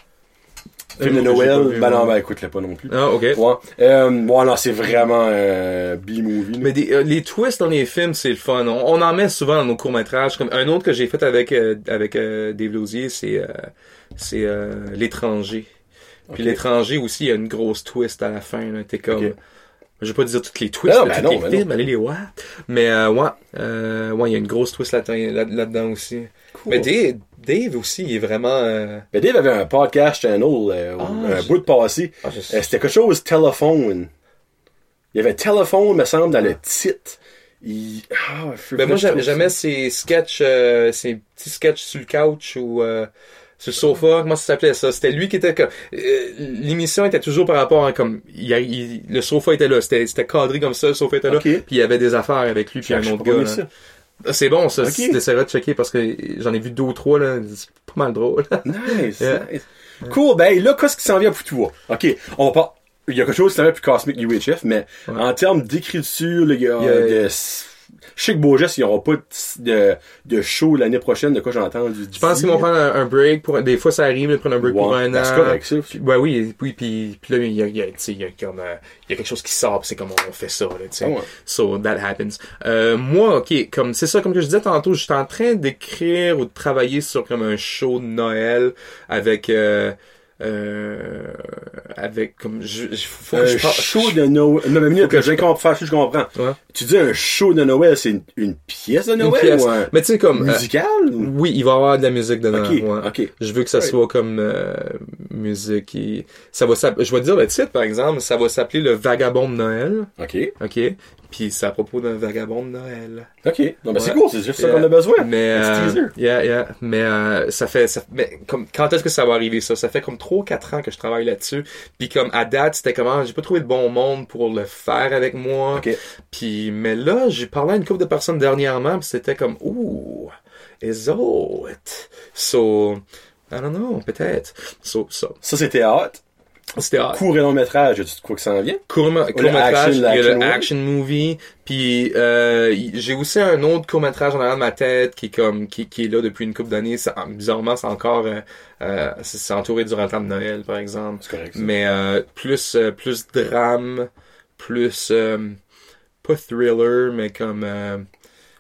Film de Euh, j'ai pas Noël. vu, Ben non, ben écoute-le pas non plus. Ah, ok. Ouais. Euh, ouais, non, c'est vraiment euh, B-movie. Mais des, euh, les twists dans les films, c'est le fun. On, on en met souvent dans nos courts-métrages. Comme un autre que j'ai fait avec euh, avec Dave Lausier, c'est euh, c'est euh, l'étranger. Puis l'étranger aussi, il y a une grosse twist à la fin. T'es comme, je vais pas dire toutes les twists Non, ben non, les ben films, allez les voir. Mais euh, ouais, euh, ouais, il y a une grosse twist là- là- là-dedans aussi. Cool. Mais Dave, Dave aussi, il est vraiment. euh, Ben, Dave avait un podcast channel euh, Ah, un bout de passé. ah, C'était quelque chose téléphone. Il y avait téléphone, me semble, dans le titre. Il... Ah, je- Ben moi j'aimais ces sketchs, ces petits sketchs sur le couch ou sur le sofa. Comment ça s'appelait ça? C'était lui qui était comme euh, l'émission était toujours par rapport à comme il, il- le sofa était là, c'était c'était cadré comme ça, le sofa était là, Ok. puis il y avait des affaires avec lui puis un J'ai autre gars. Ah, C'est bon ça, Ok. si t'essaieras de checker parce que j'en ai vu deux ou trois là, c'est pas mal drôle. Nice, Yeah. nice. Cool, ben là, qu'est-ce qui s'en vient pour toi? Ok, on va pas... Il y a quelque chose qui s'en vient pour Cosmic UHF, mais Ouais. en termes d'écriture, y a- de... Je sais que Beaugest, il n'y aura pas de, de show l'année prochaine, de quoi j'ai entendu. Je pense qu'ils vont prendre un, un break pour des fois ça arrive de prendre un break pour un an. C'est correct, ça. Puis, ouais, oui, puis, puis, puis là, il y a, y a, tu sais, il y a comme, euh, il y a quelque chose qui sort, c'est comme on fait ça, là, tu sais. Ah ouais. So, that happens. Euh, moi, ok, comme, c'est ça, comme que je disais tantôt, j'étais en train d'écrire ou de travailler sur comme un show de Noël avec, euh, euh, avec, comme, je, je- faut que Un je parle- show de Noël. Non, mais minute, que je comprends, je comprends. Ouais. Tu dis un show de Noël, c'est une, une pièce de Une Noël pièce. ou un Mais tu sais, comme, euh, musical? ou- oui, il va y avoir de la musique dedans. Ok, ouais. ok. Je veux que ça Right. soit comme euh, musique et ça va je vais te dire le titre par exemple, ça va s'appeler le vagabond de Noël, Ok. OK Puis c'est à propos d'un vagabond de Noël. Ok. Non, ben c'est cool, c'est juste ça qu'on a besoin. Mais, Un petit euh, yeah, yeah. Mais euh, ça fait, ça, mais comme quand est-ce que ça va arriver ça? Ça fait comme 3 4 ans que je travaille là-dessus. Puis comme à date, c'était comment j'ai pas trouvé de bon monde pour le faire avec moi. Ok. Puis mais là, j'ai parlé à une couple de personnes dernièrement, puis c'était comme ouh, is it? So I don't know, peut-être. So, so. Ça, c'était hot. C'était. Court et long métrage, tu quoi que ça en vient? court, action, métrage, il y a le action movie, puis euh, j'ai aussi un autre court métrage en arrière de ma tête qui est comme qui, qui est là depuis une couple d'années. Bizarrement, c'est encore euh, euh, c'est entouré durant le temps de Noël, par exemple. C'est correct. Mais euh, plus euh, plus drame, plus euh, pas thriller, mais comme euh,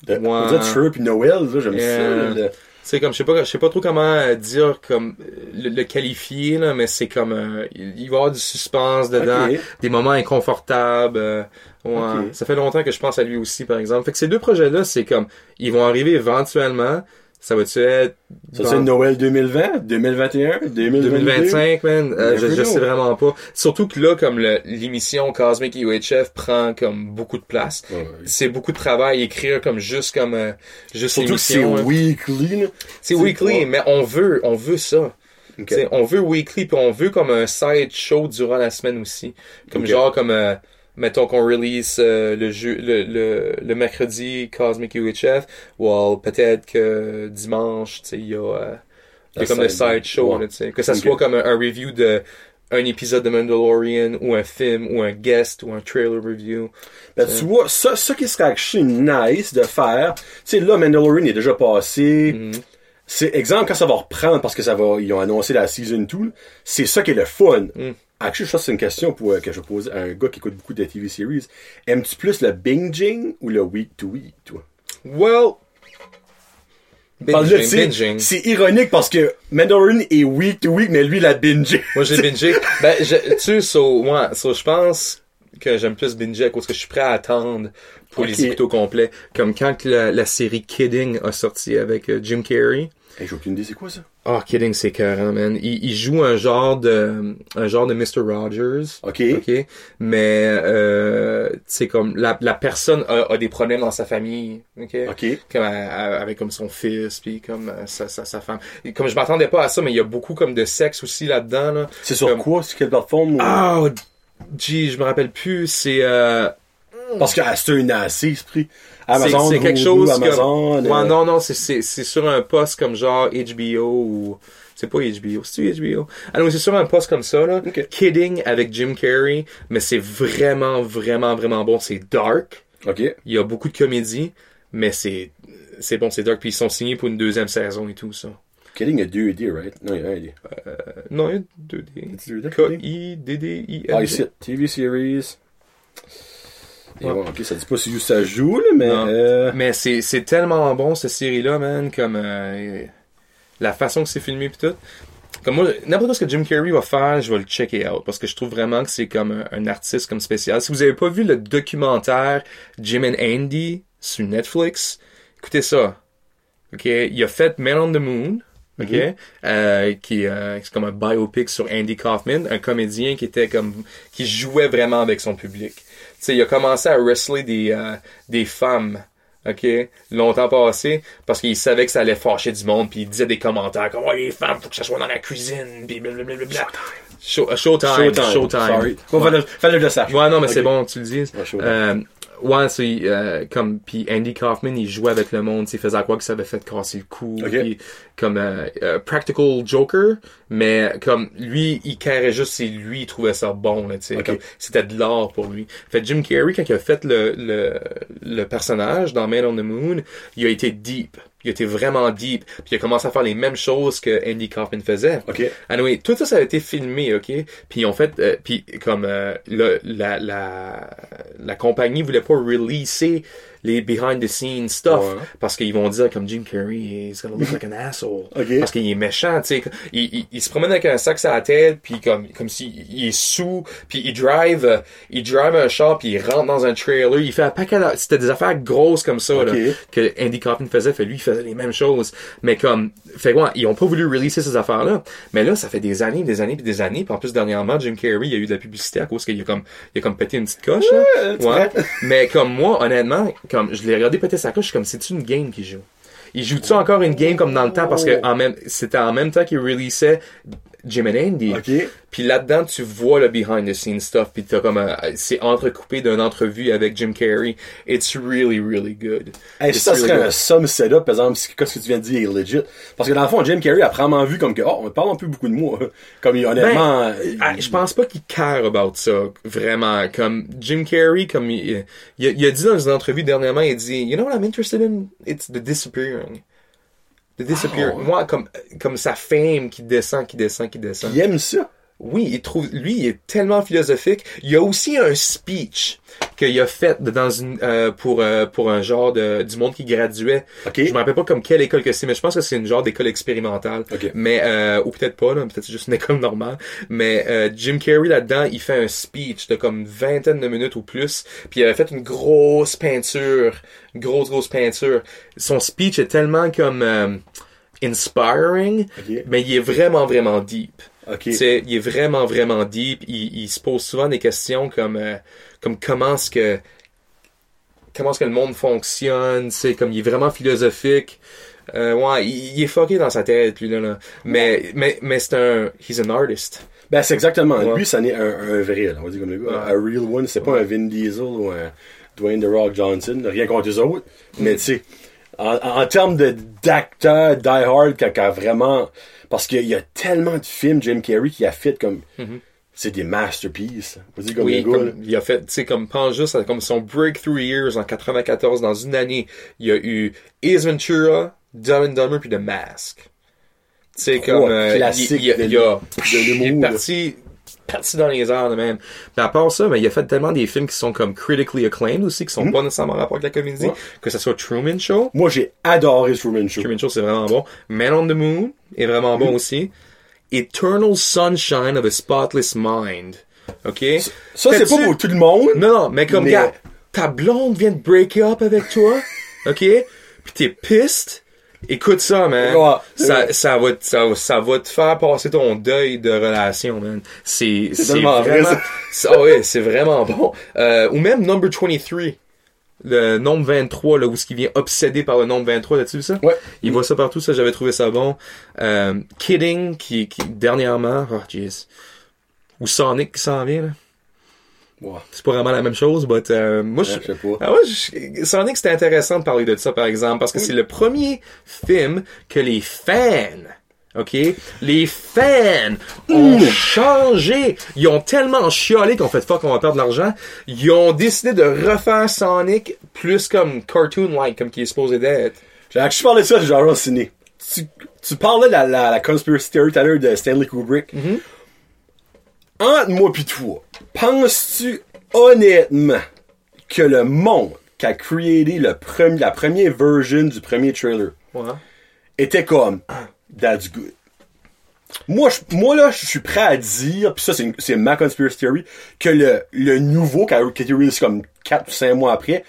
De, ouais. on dirait True puis Noël, là, j'aime Yeah. ça. le- c'est comme je sais pas je sais pas trop comment euh, dire comme euh, le, le qualifier là, mais c'est comme euh, il il va y avoir du suspense dedans des moments inconfortables. euh, ouais. Ça fait longtemps que je pense à lui aussi, par exemple. Fait que ces deux projets-là, c'est comme, ils vont arriver éventuellement. Ça va-tu être Ça, dans c'est Noël 2020, 2021, 2022? 2025, man? Euh, je, je sais vraiment pas. Surtout que là, comme le- l'émission Cosmic UHF prend comme beaucoup de place. Ouais, ouais. C'est beaucoup de travail écrire comme juste comme euh, juste Surtout que c'est hein. weekly. C'est weekly, mais on veut, on veut ça. Ok. T'sais, on veut weekly puis on veut comme un side show durant la semaine aussi. Comme genre comme euh, mettons qu'on release euh, le jeu le, le, le mercredi Cosmic UHF ou peut-être que dimanche, tu sais, il y a, euh, y a comme le side- show, ouais. là, tu sais. que ça soit comme un, un review de un épisode de Mandalorian ou un film ou un guest ou un trailer review. Ben, tu vois, ça, ça qui serait nice de faire, tu sais, là, Mandalorian est déjà passé. Mhm. C'est, exemple, quand ça va reprendre parce que ça va, ils ont annoncé la season 2, là, c'est ça qui est le fun. Mm. Actually, ça, c'est une question pour, euh, que je pose à un gars qui écoute beaucoup de TV series. Aimes-tu plus le binging ou le week to week, toi? Well, binging, binging. C'est ironique parce que Mandalorian est week to week, mais lui, il a bingé. Moi, j'ai bingé. ben, je, tu sais, so, ouais, so, je pense que j'aime plus binger à cause que je suis prêt à attendre pour les écouter au complet. Comme quand la, la série Kidding a sorti avec euh, Jim Carrey. Hey, j'ai aucune idée, c'est quoi ça? Oh, Kidding, c'est écœurant, man. Il, il joue un genre de, un genre de Mr. Rogers. Ok. OK? Mais, euh, c'est comme, la, la personne a, a des problèmes dans sa famille. OK? Ok. comme à- à- avec comme son fils puis comme euh, sa, sa, sa femme Et comme je m'attendais pas à ça mais il y a beaucoup comme de sexe aussi là-dedans là C'est sur Comme- quoi? Sur quelle plateforme? ou- ah gee je me rappelle plus c'est euh, Parce que ah, c'est un assez esprit. Amazon, c'est quelque chose Amazon. comme euh, ouais non non c'est sur un poste comme genre HBO ou c'est pas HBO c'est HBO ah non c'est sur un poste comme ça là. Kidding avec Jim Carrey mais c'est vraiment vraiment vraiment bon c'est dark Ok. il y a beaucoup de comédie mais c'est c'est bon c'est dark puis ils sont signés pour une deuxième saison et tout ça Kidding a deux idées, right? Non, il y a un idée. Euh, non, il y a 2D. C'est 2D? K-I-D-D-I-N. Ah, ici, TV series. Et Ouais. bon, ok, ça dit pas si ça joue, là, mais... Euh... Mais c'est, c'est tellement bon, cette série-là, man, comme euh, la façon que c'est filmé pis tout. Comme moi, n'importe quoi ce que Jim Carrey va faire, je vais le checker out, parce que je trouve vraiment que c'est comme un, un artiste comme spécial. Si vous avez pas vu le documentaire Jim and Andy sur Netflix, écoutez ça. Ok, il a fait Man on the Moon. Ok, Mhm. euh, qui euh, c'est comme un biopic sur Andy Kaufman, un comédien qui était comme qui jouait vraiment avec son public. Tu sais, il a commencé à wrestler des euh, des femmes, ok, longtemps passé, parce qu'il savait que ça allait fâcher du monde, puis il disait des commentaires comme oh les femmes, faut que ça soit dans la cuisine, puis blablabla. Show, euh, showtime, showtime. Showtime. Sorry. Bon, Ouais. fallait, fallait le sache. Ouais, non, mais c'est bon, tu le dis. Ouais, Showtime. Ouais, c'est euh, comme puis Andy Kaufman, il jouait avec le monde, il faisait à quoi que ça avait fait casser le cou, Ok. puis comme euh, euh, practical joker, mais comme lui, il carrait juste si lui il trouvait ça bon, tu sais, comme c'était de l'art pour lui. Fait Jim Carrey quand il a fait le le le personnage dans Man on the Moon, il a été deep. Il a été vraiment deep, puis il a commencé à faire les mêmes choses que Andy Kaufman faisait. Ok. Anyway, tout ça, ça a été filmé, ok? Puis en fait, euh, puis comme euh, le- la, la, la compagnie voulait pas releaser les behind the scenes stuff. Ouais. parce qu'ils vont dire comme Jim Carrey he's gonna look like an asshole. Ok. parce qu'il est méchant tu sais. Il, il, il se promène avec un sac sur la tête puis comme comme s'il il est sous puis il drive euh, il drive un char puis il rentre dans un trailer. Il fait un paquet c'était des affaires grosses comme ça là, Ok. que Andy Kaufman faisait. Fait lui il faisait les mêmes choses. Mais comme fait ouais, ils ont pas voulu releaser ces affaires là mais là ça fait des années des années puis des années. Puis en plus dernièrement Jim Carrey il y a eu de la publicité à cause qu'il a comme il a comme pété une petite coche là. Ouais, mais comme moi honnêtement comme je l'ai regardé péter sa coche je suis comme c'est une game qu'il joue? Il joue-tu encore une game comme dans le temps? Parce que en même c'était en même temps qu'il releasait Jim and Andy Ok. puis là-dedans, tu vois le behind the scenes stuff, puis t'as comme un- c'est entrecoupé d'une entrevue avec Jim Carrey. It's really, really good. Hey, ça really serait good. un somme setup, par exemple, si- qu'est-ce que tu viens de dire est legit. Parce que dans le fond, Jim Carrey a vraiment vu comme que, oh, on parle un peu beaucoup de moi. Comme, il- honnêtement, Ben, ah, je pense pas qu'il care about ça, vraiment. Comme Jim Carrey, comme il, il, a, il a dit dans une entrevue dernièrement, il dit, you know what I'm interested in? It's the disappearing. The ouais. Moi, comme, comme sa fame qui descend, qui descend, qui descend. il aime ça. Oui, il trouve, lui, il est tellement philosophique. Il y a aussi un speech qu'il a fait dans une, euh, pour, euh, pour un genre de, du monde qui graduait. Ok. Je me rappelle pas comme quelle école que c'est, mais je pense que c'est une genre d'école expérimentale. Ok. Mais, euh, ou peut-être pas, peut-être c'est juste une école normale. Mais, euh, Jim Carrey là-dedans, il fait un speech de comme une vingtaine de minutes ou plus. Puis il avait fait une grosse peinture. Une grosse, grosse peinture. Son speech est tellement comme, euh, inspiring. Ok. Mais il est vraiment, vraiment deep. Il est vraiment, vraiment deep. Il, il se pose souvent des questions comme, euh, comme comment est-ce que, comment est-ce que le monde fonctionne, sais, comme il est vraiment philosophique. Euh, ouais, il, il est fucké dans sa tête, lui, là, là. Mais, mais, mais c'est un, he's an artist. Ben, c'est exactement. Ouais. Lui, ça n'est un, un vrai, là, on va dire comme le gars. Ouais. Un real one. C'est pas un Vin Diesel ou un Dwayne The Rock Johnson. Rien contre les autres. Mais, tu sais, en, en termes de, d'acteur die hard, qui a, vraiment, parce qu'il y a tellement de films, Jim Carrey, qui a fait comme, c'est des masterpieces. Comme. Oui, comme, il a fait, tu sais, comme, pense juste à comme son breakthrough years en 94, dans une année, il y a eu Ace Ventura, Dumb and Dumber puis The Mask. Trois comme, euh, il, il, il, de il a, de il est parti, parti dans les airs, même. Mais à part ça, ben, il a fait tellement des films qui sont comme critically acclaimed aussi, qui sont pas nécessairement en rapport avec la comédie, Ouais. que ce soit Truman Show. Moi, j'ai adoré Truman Show. Truman Show, c'est vraiment bon. Man on the Moon est vraiment bon aussi. Eternal Sunshine of a Spotless Mind. OK? Ça, c'est pas pour tout le monde. non, non, mais comme, Mais- gars, ta blonde vient de break up avec toi, ok? Puis t'es pissed. Écoute ça, man. Ouais. Ça, ça, va, te- ça, ça va te faire passer ton deuil de relation, man. C'est, c'est vraiment, ça. c'est- ah ouais, c'est vraiment bon. Euh, ou même Number 23. Le nombre 23, là, où ce qui vient obsédé par le nombre 23, t'as-tu vu ça? Ouais. Il voit ça partout, ça, j'avais trouvé ça bon. Euh, Kidding, qui, qui, dernièrement, oh, jeez. Ou Sonic qui s'en vient, là? Ouais. C'est pas vraiment la même chose, but, euh, moi, je, Ouais, je sais pas. ah ouais, je- Sonic, c'était intéressant de parler de ça, par exemple, parce que c'est le premier film que les fans, OK? Les fans ont changé. Ils ont tellement chialé qu'on fait fuck, on va perdre de l'argent. Ils ont décidé de refaire Sonic plus comme cartoon-like, comme qui est supposé d'être. J'ai actually parlé de ça genre ciné. Tu, tu parlais de la, la, la conspiracy theory tout à l'heure de Stanley Kubrick. Mm-hmm. Entre moi pis toi, penses-tu honnêtement que le monde qui a créé le premier, la première version du premier trailer Ouais. était comme That's good? Moi, je, moi là, je suis prêt à dire, puis ça c'est, ma conspiracy theory, que le, le nouveau qui a, été release comme 4 ou 5 mois après,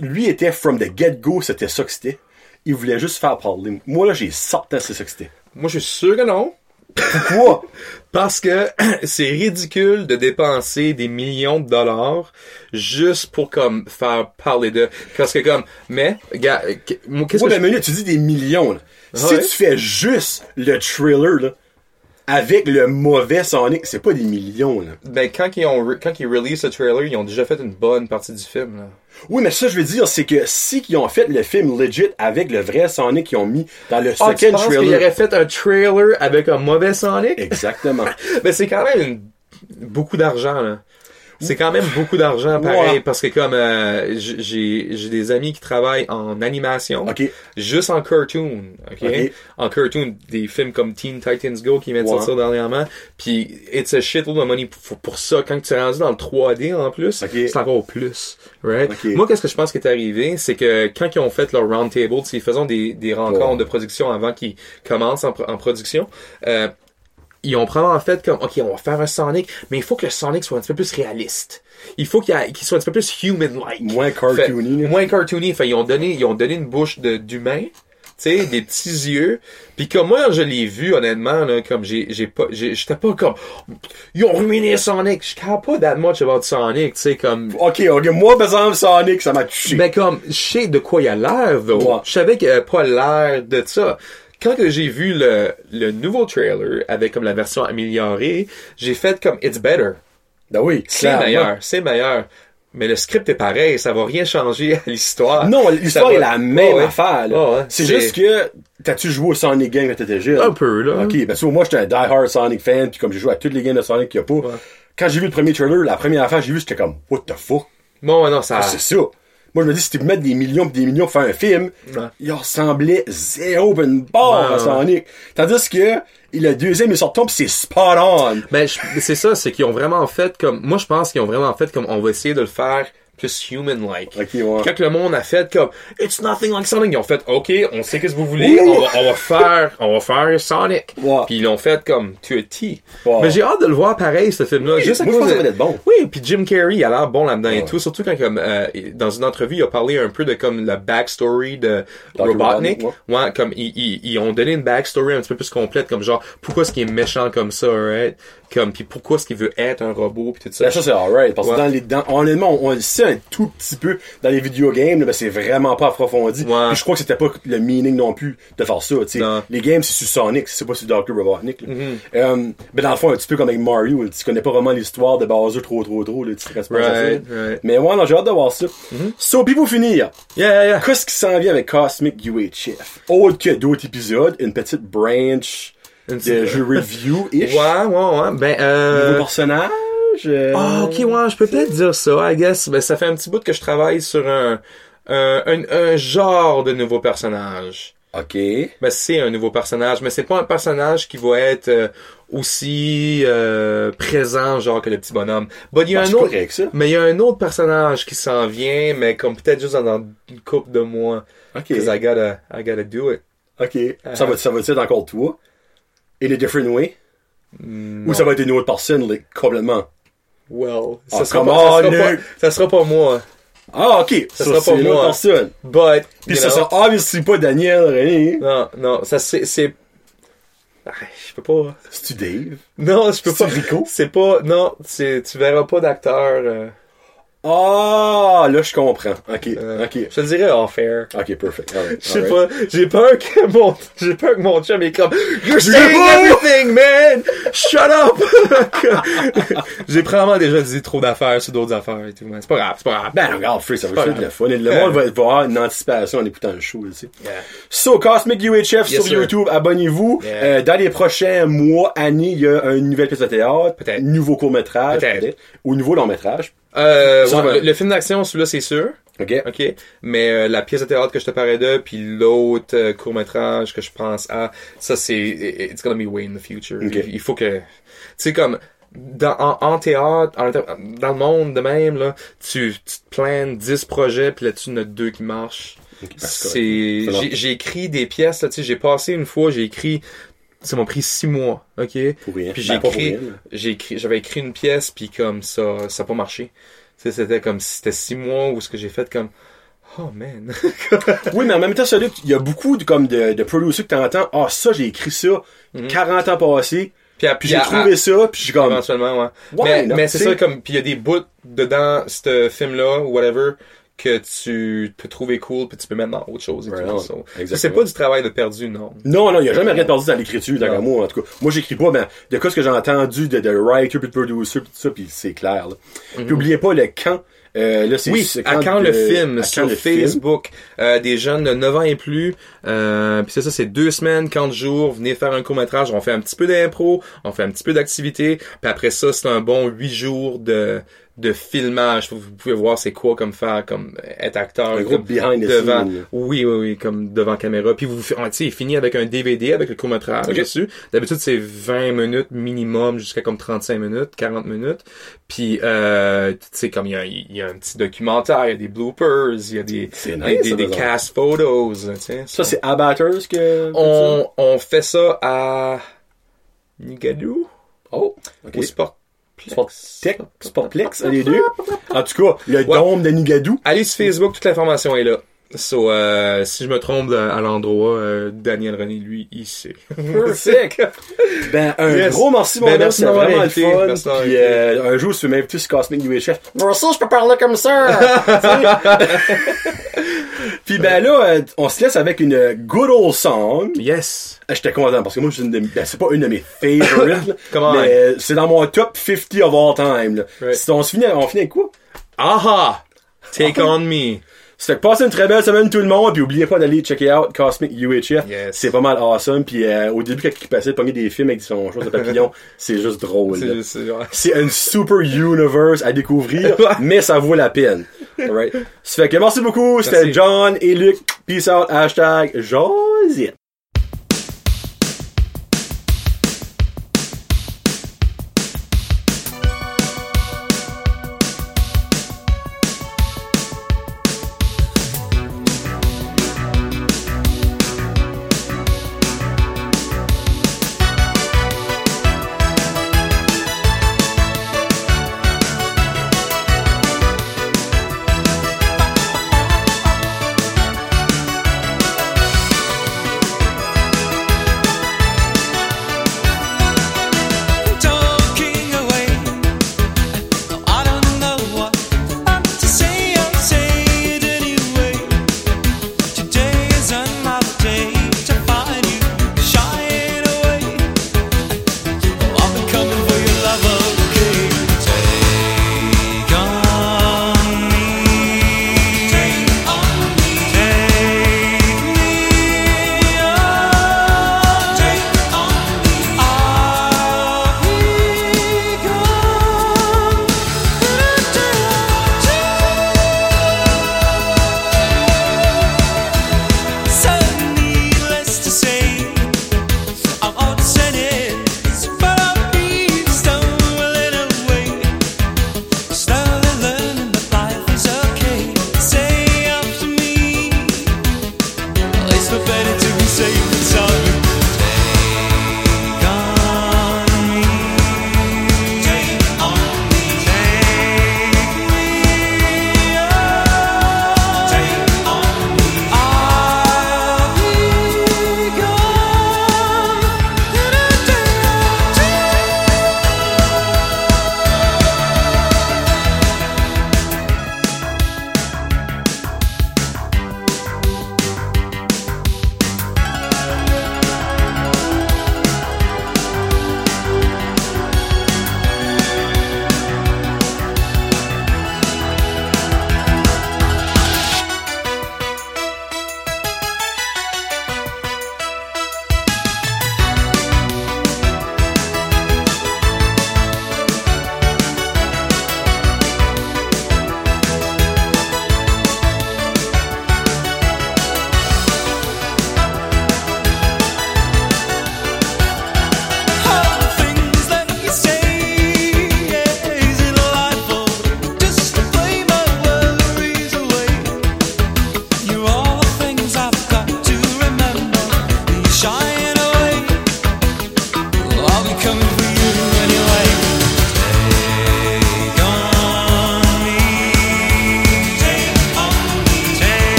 lui était from the get-go, c'était ça que c'était. Il voulait juste faire parler. Moi là, j'ai sorti c'est ça que c'était. Moi, je suis sûr que non. Pourquoi? Parce que c'est ridicule de dépenser des millions de dollars juste pour comme faire parler de. Parce que comme, mais, gars, qu'est-ce Moi, que ben, minute, tu dis des millions, là. Si Ouais. tu fais juste le trailer, là, avec le mauvais Sonic, c'est pas des millions, là. ben quand ils ont quand ils release le trailer, ils ont déjà fait une bonne partie du film. Là. Oui, mais ça, je veux dire, c'est que si ils ont fait le film legit avec le vrai Sonic qu'ils ont mis dans le Ah, tu second penses trailer. aurait fait un trailer avec un mauvais Sonic? Exactement. Ben c'est quand même une- beaucoup d'argent là. C'est quand même beaucoup d'argent, pareil, parce que comme euh, j'ai j'ai des amis qui travaillent en animation, Ok. juste en cartoon, ok? Ok. En cartoon, des films comme Teen Titans Go qui viennent de sortir dernièrement, puis it's a shitload of money pour, pour ça. Quand tu es rendu dans le 3D en plus, c'est encore plus, right? Moi, qu'est-ce que je pense qui est arrivé, c'est que quand ils ont fait leur roundtable, ils faisaient des, des rencontres de production avant qu'ils commencent en, en production, euh, ils ont probablement fait comme, OK, on va faire un Sonic, mais il faut que le Sonic soit un petit peu plus réaliste. Il faut qu'il qu'il soit un petit peu plus human-like. Moins cartoony, Fait- moins cartoony. Fait, ils ont donné, ils ont donné une bouche de, d'humain. Tu sais, des petits yeux. Puis comme moi, je l'ai vu, honnêtement, là, comme j'ai, j'ai pas, j'étais pas comme, ils ont ruiné Sonic. Je care pas that much about Sonic, tu sais, comme, Ok, ok. Moi, par exemple, Sonic, ça m'a touché. mais comme, je sais de quoi il a l'air, though. Ouais. Je savais qu'il avait pas l'air de ça. Quand j'ai vu le, le nouveau trailer avec comme la version améliorée, j'ai fait comme, it's better. Ben oui, C'est meilleur, c'est meilleur. Mais le script est pareil, ça va rien changer à l'histoire. Non, l'histoire va- est la même affaire. C'est juste que, t'as-tu joué au Sonic Game quand t'étais jeune? Un peu, là. Ok, ben, vois, moi, j'étais un die-hard Sonic fan, puis comme j'ai joué à toutes les games de Sonic qu'il y a pas, quand j'ai vu le premier trailer, la première affaire j'ai vu, j'étais comme, what the fuck? Bon, non, ça. Ah, c'est ça. Moi, je me dis, si tu peux mettre des millions pis des millions pour faire un film, Ouais. il ressemblait zéro une barre Ouais, à. Sonic. Tandis que, le deuxième est sorti, pis c'est spot on. Ben, c'est ça, c'est qu'ils ont vraiment fait comme, moi je pense qu'ils ont vraiment fait comme, on va essayer de le faire plus human-like. Ok, ouais. Quand le monde a fait comme, it's nothing like Sonic, ils ont fait, ok, on sait qu'est-ce que vous voulez, on va, on va faire, on va faire Sonic. Ouais. Puis ils l'ont fait comme, to a T. Ouais. Mais j'ai hâte de le voir pareil, ce film-là. juste à moi, je cause pense que de- ça va être bon. Oui, puis Jim Carrey, il a l'air bon là-dedans et tout. Surtout quand, comme, euh, dans une entrevue, il a parlé un peu de comme la backstory de Dr. Robotnik. Robotnik, Ouais, comme ils, ils, ils ont donné une backstory un petit peu plus complète, comme genre pourquoi est-ce qu'il est méchant comme ça, right? Comme puis pourquoi est-ce qu'il veut être un robot puis tout ça. Ben, ça, c'est alright. Parce que Ouais. dans les, dans, honnêtement, on, on le sait un tout petit peu dans les videogames, là, ben, c'est vraiment pas approfondi. Ouais. Puis je crois que c'était pas le meaning non plus de faire ça. Les games, c'est sur Sonic, c'est pas sur Dr. Robotnik, là. Mm-hmm. Euh, ben, dans le fond, un petit peu comme avec Mario, tu connais pas vraiment l'histoire de Bowser trop, trop, trop, là, tu te. Right, right. Mais ouais, non, j'ai hâte de voir ça. So, puis pour finir, Yeah, yeah, yeah. qu'est-ce qui s'en vient avec Cosmic UHF? Autre que d'autres épisodes, une petite branch de jeu review-ish. Ouais, ouais, ouais. Ben, Nouveau euh... personnage? Euh, Ah, ok, ouais, je peux peut-être dire ça, I guess. Ben, ça fait un petit bout que je travaille sur un, un, un, un genre de nouveau personnage. Ok. Ben, c'est un nouveau personnage, mais c'est pas un personnage qui va être euh, aussi euh, présent, genre, que le petit bonhomme. But il y a Ben, un autre, correct, ça. mais il y a un autre personnage qui s'en vient, mais comme peut-être juste dans une couple de mois. Ok. Cause I gotta, I gotta do it. Ok. Ah. Ça va, ça va être encore toi? In a different way? Mm, Ou ça va être une autre personne, like, complètement? Well, Ah, ça, sera come pas, ça, on, sera pas, Luke. ça sera pas moi. Ah, ok. Ça sera pas c'est moi. personne. But, Puis ça know, sera obviously pas Daniel René. Non, non, ça c'est, c'est, Ah, je peux pas. C'est-tu Dave? Non, je peux C'est pas. Rico? C'est pas, non, c'est, tu verras pas d'acteur. euh, Ah, là, je comprends. Ok, euh, ok. Je te dirais off air. Ok, perfect. Je sais pas, j'ai peur que mon, j'ai peur que mon chum est comme, You're saying everything, man! Shut up! j'ai probablement déjà dit trop d'affaires sur d'autres affaires et tout, mais c'est pas grave, c'est pas grave. Ben, regarde, Free, ça va être de la fun. Et le Euh. monde va avoir une anticipation en écoutant le show, sais. Yeah. So, Cosmic UHF sur sir. YouTube, abonnez-vous. Yeah. Euh, dans les prochains mois, années, il y a une nouvelle pièce de théâtre, Peut-être. nouveau court-métrage, Peut-être. peut-être, ou nouveau long-métrage. Euh, ouais, le, le film d'action, celui-là, c'est sûr. Ok? OK. Mais euh, la pièce de théâtre que je te parlais de, puis l'autre euh, court-métrage que je pense à, ça c'est it's gonna be way in the future. OK. Il, il faut que tu sais comme dans en, en théâtre, en- dans le monde de même là, tu, tu te planes 10 projets puis là-dessus il y en a deux qui marchent. ben, c'est j'ai écrit des pièces là, tu sais, j'ai passé une fois, j'ai écrit ça m'a pris six mois, ok? Pour rien. Puis Ben, j'ai écrit, j'ai écrit, j'avais écrit une pièce puis comme ça, ça a pas marché. Tu sais, c'était comme si c'était six mois où ce que j'ai fait comme, oh man. Oui, mais en même temps, ça, il y a beaucoup de, comme de, de producers que t'entends, ah, ça, j'ai écrit ça, 40 ans passés, Puis, puis j'ai à- trouvé ça, puis j'ai comme, éventuellement, ouais. Ouais, mais mais c'est ça comme, puis il y a des bouts dedans ce film-là ou whatever que tu peux trouver cool puis tu peux mettre dans autre chose. Et tout. Exactement. C'est pas du travail de perdu, non. Non, non, il y a jamais rien de perdu dans l'écriture, dans moi, en tout cas. Moi, j'écris pas, ben, de quoi ce que j'ai entendu de, de writer puis de producer puis tout ça, puis c'est clair, là. Puis oubliez pas le quand, euh, là, c'est. Oui, c'est à quand de- le film sur quand le film. Facebook, euh, des jeunes de 9 ans et plus, euh, puis c'est ça, c'est deux semaines, 40 jours, venez faire un court-métrage, on fait un petit peu d'impro, on fait un petit peu d'activité, puis après ça, c'est un bon huit jours de de filmage. Vous pouvez voir c'est quoi comme faire, comme être acteur. Un gros behind the devant. scene, là. Oui, oui, oui, comme devant caméra. Puis vous, tu sais, il finit avec un DVD avec le court-métrage dessus. D'habitude, c'est 20 minutes minimum jusqu'à comme 35 minutes, 40 minutes. Puis, euh, tu sais, comme il y a, il y a un petit documentaire, il y a des bloopers, il y a des, C'est des, nice, des, ça, des par cast photos, tu sais. Ça, c'est Abatters que... on, on fait ça à Nigadou, Oh, ok. au Sport. Sportec, Sportplex, les deux. En tout cas, le dôme de Nigadou. Allez sur Facebook, toute l'information est là. So, euh, si je me trompe de- à l'endroit, euh, Daniel René, lui, il sait. Sick. Ben, un Yes. gros merci, mon Ben, merci C'est d'avoir vraiment le fun. Merci Puis, euh, un jour, si tu veux m'inviter sur Cosmic UHF, moi aussi, je peux parler comme ça. Puis, ben là, on se laisse avec une good old song. Yes! Ah, J'étais content parce que moi, c'est une de mes- ben, c'est pas une de mes favorites, mais c'est dans mon top 50 of all time. Là. Right. Si on se finit, on finit avec quoi? Aha! Take on me! Fait que passez une très belle semaine tout le monde, puis oubliez pas d'aller checker out Cosmic UHF. Yes. C'est pas mal awesome, puis euh, au début quand il passait de pogner des films avec son chose de papillon, c'est juste drôle. C'est. C'est un super universe à découvrir, mais ça vaut la peine. Alright. Ça fait que merci beaucoup, c'était. John et Luc. Peace out, hashtag Josette.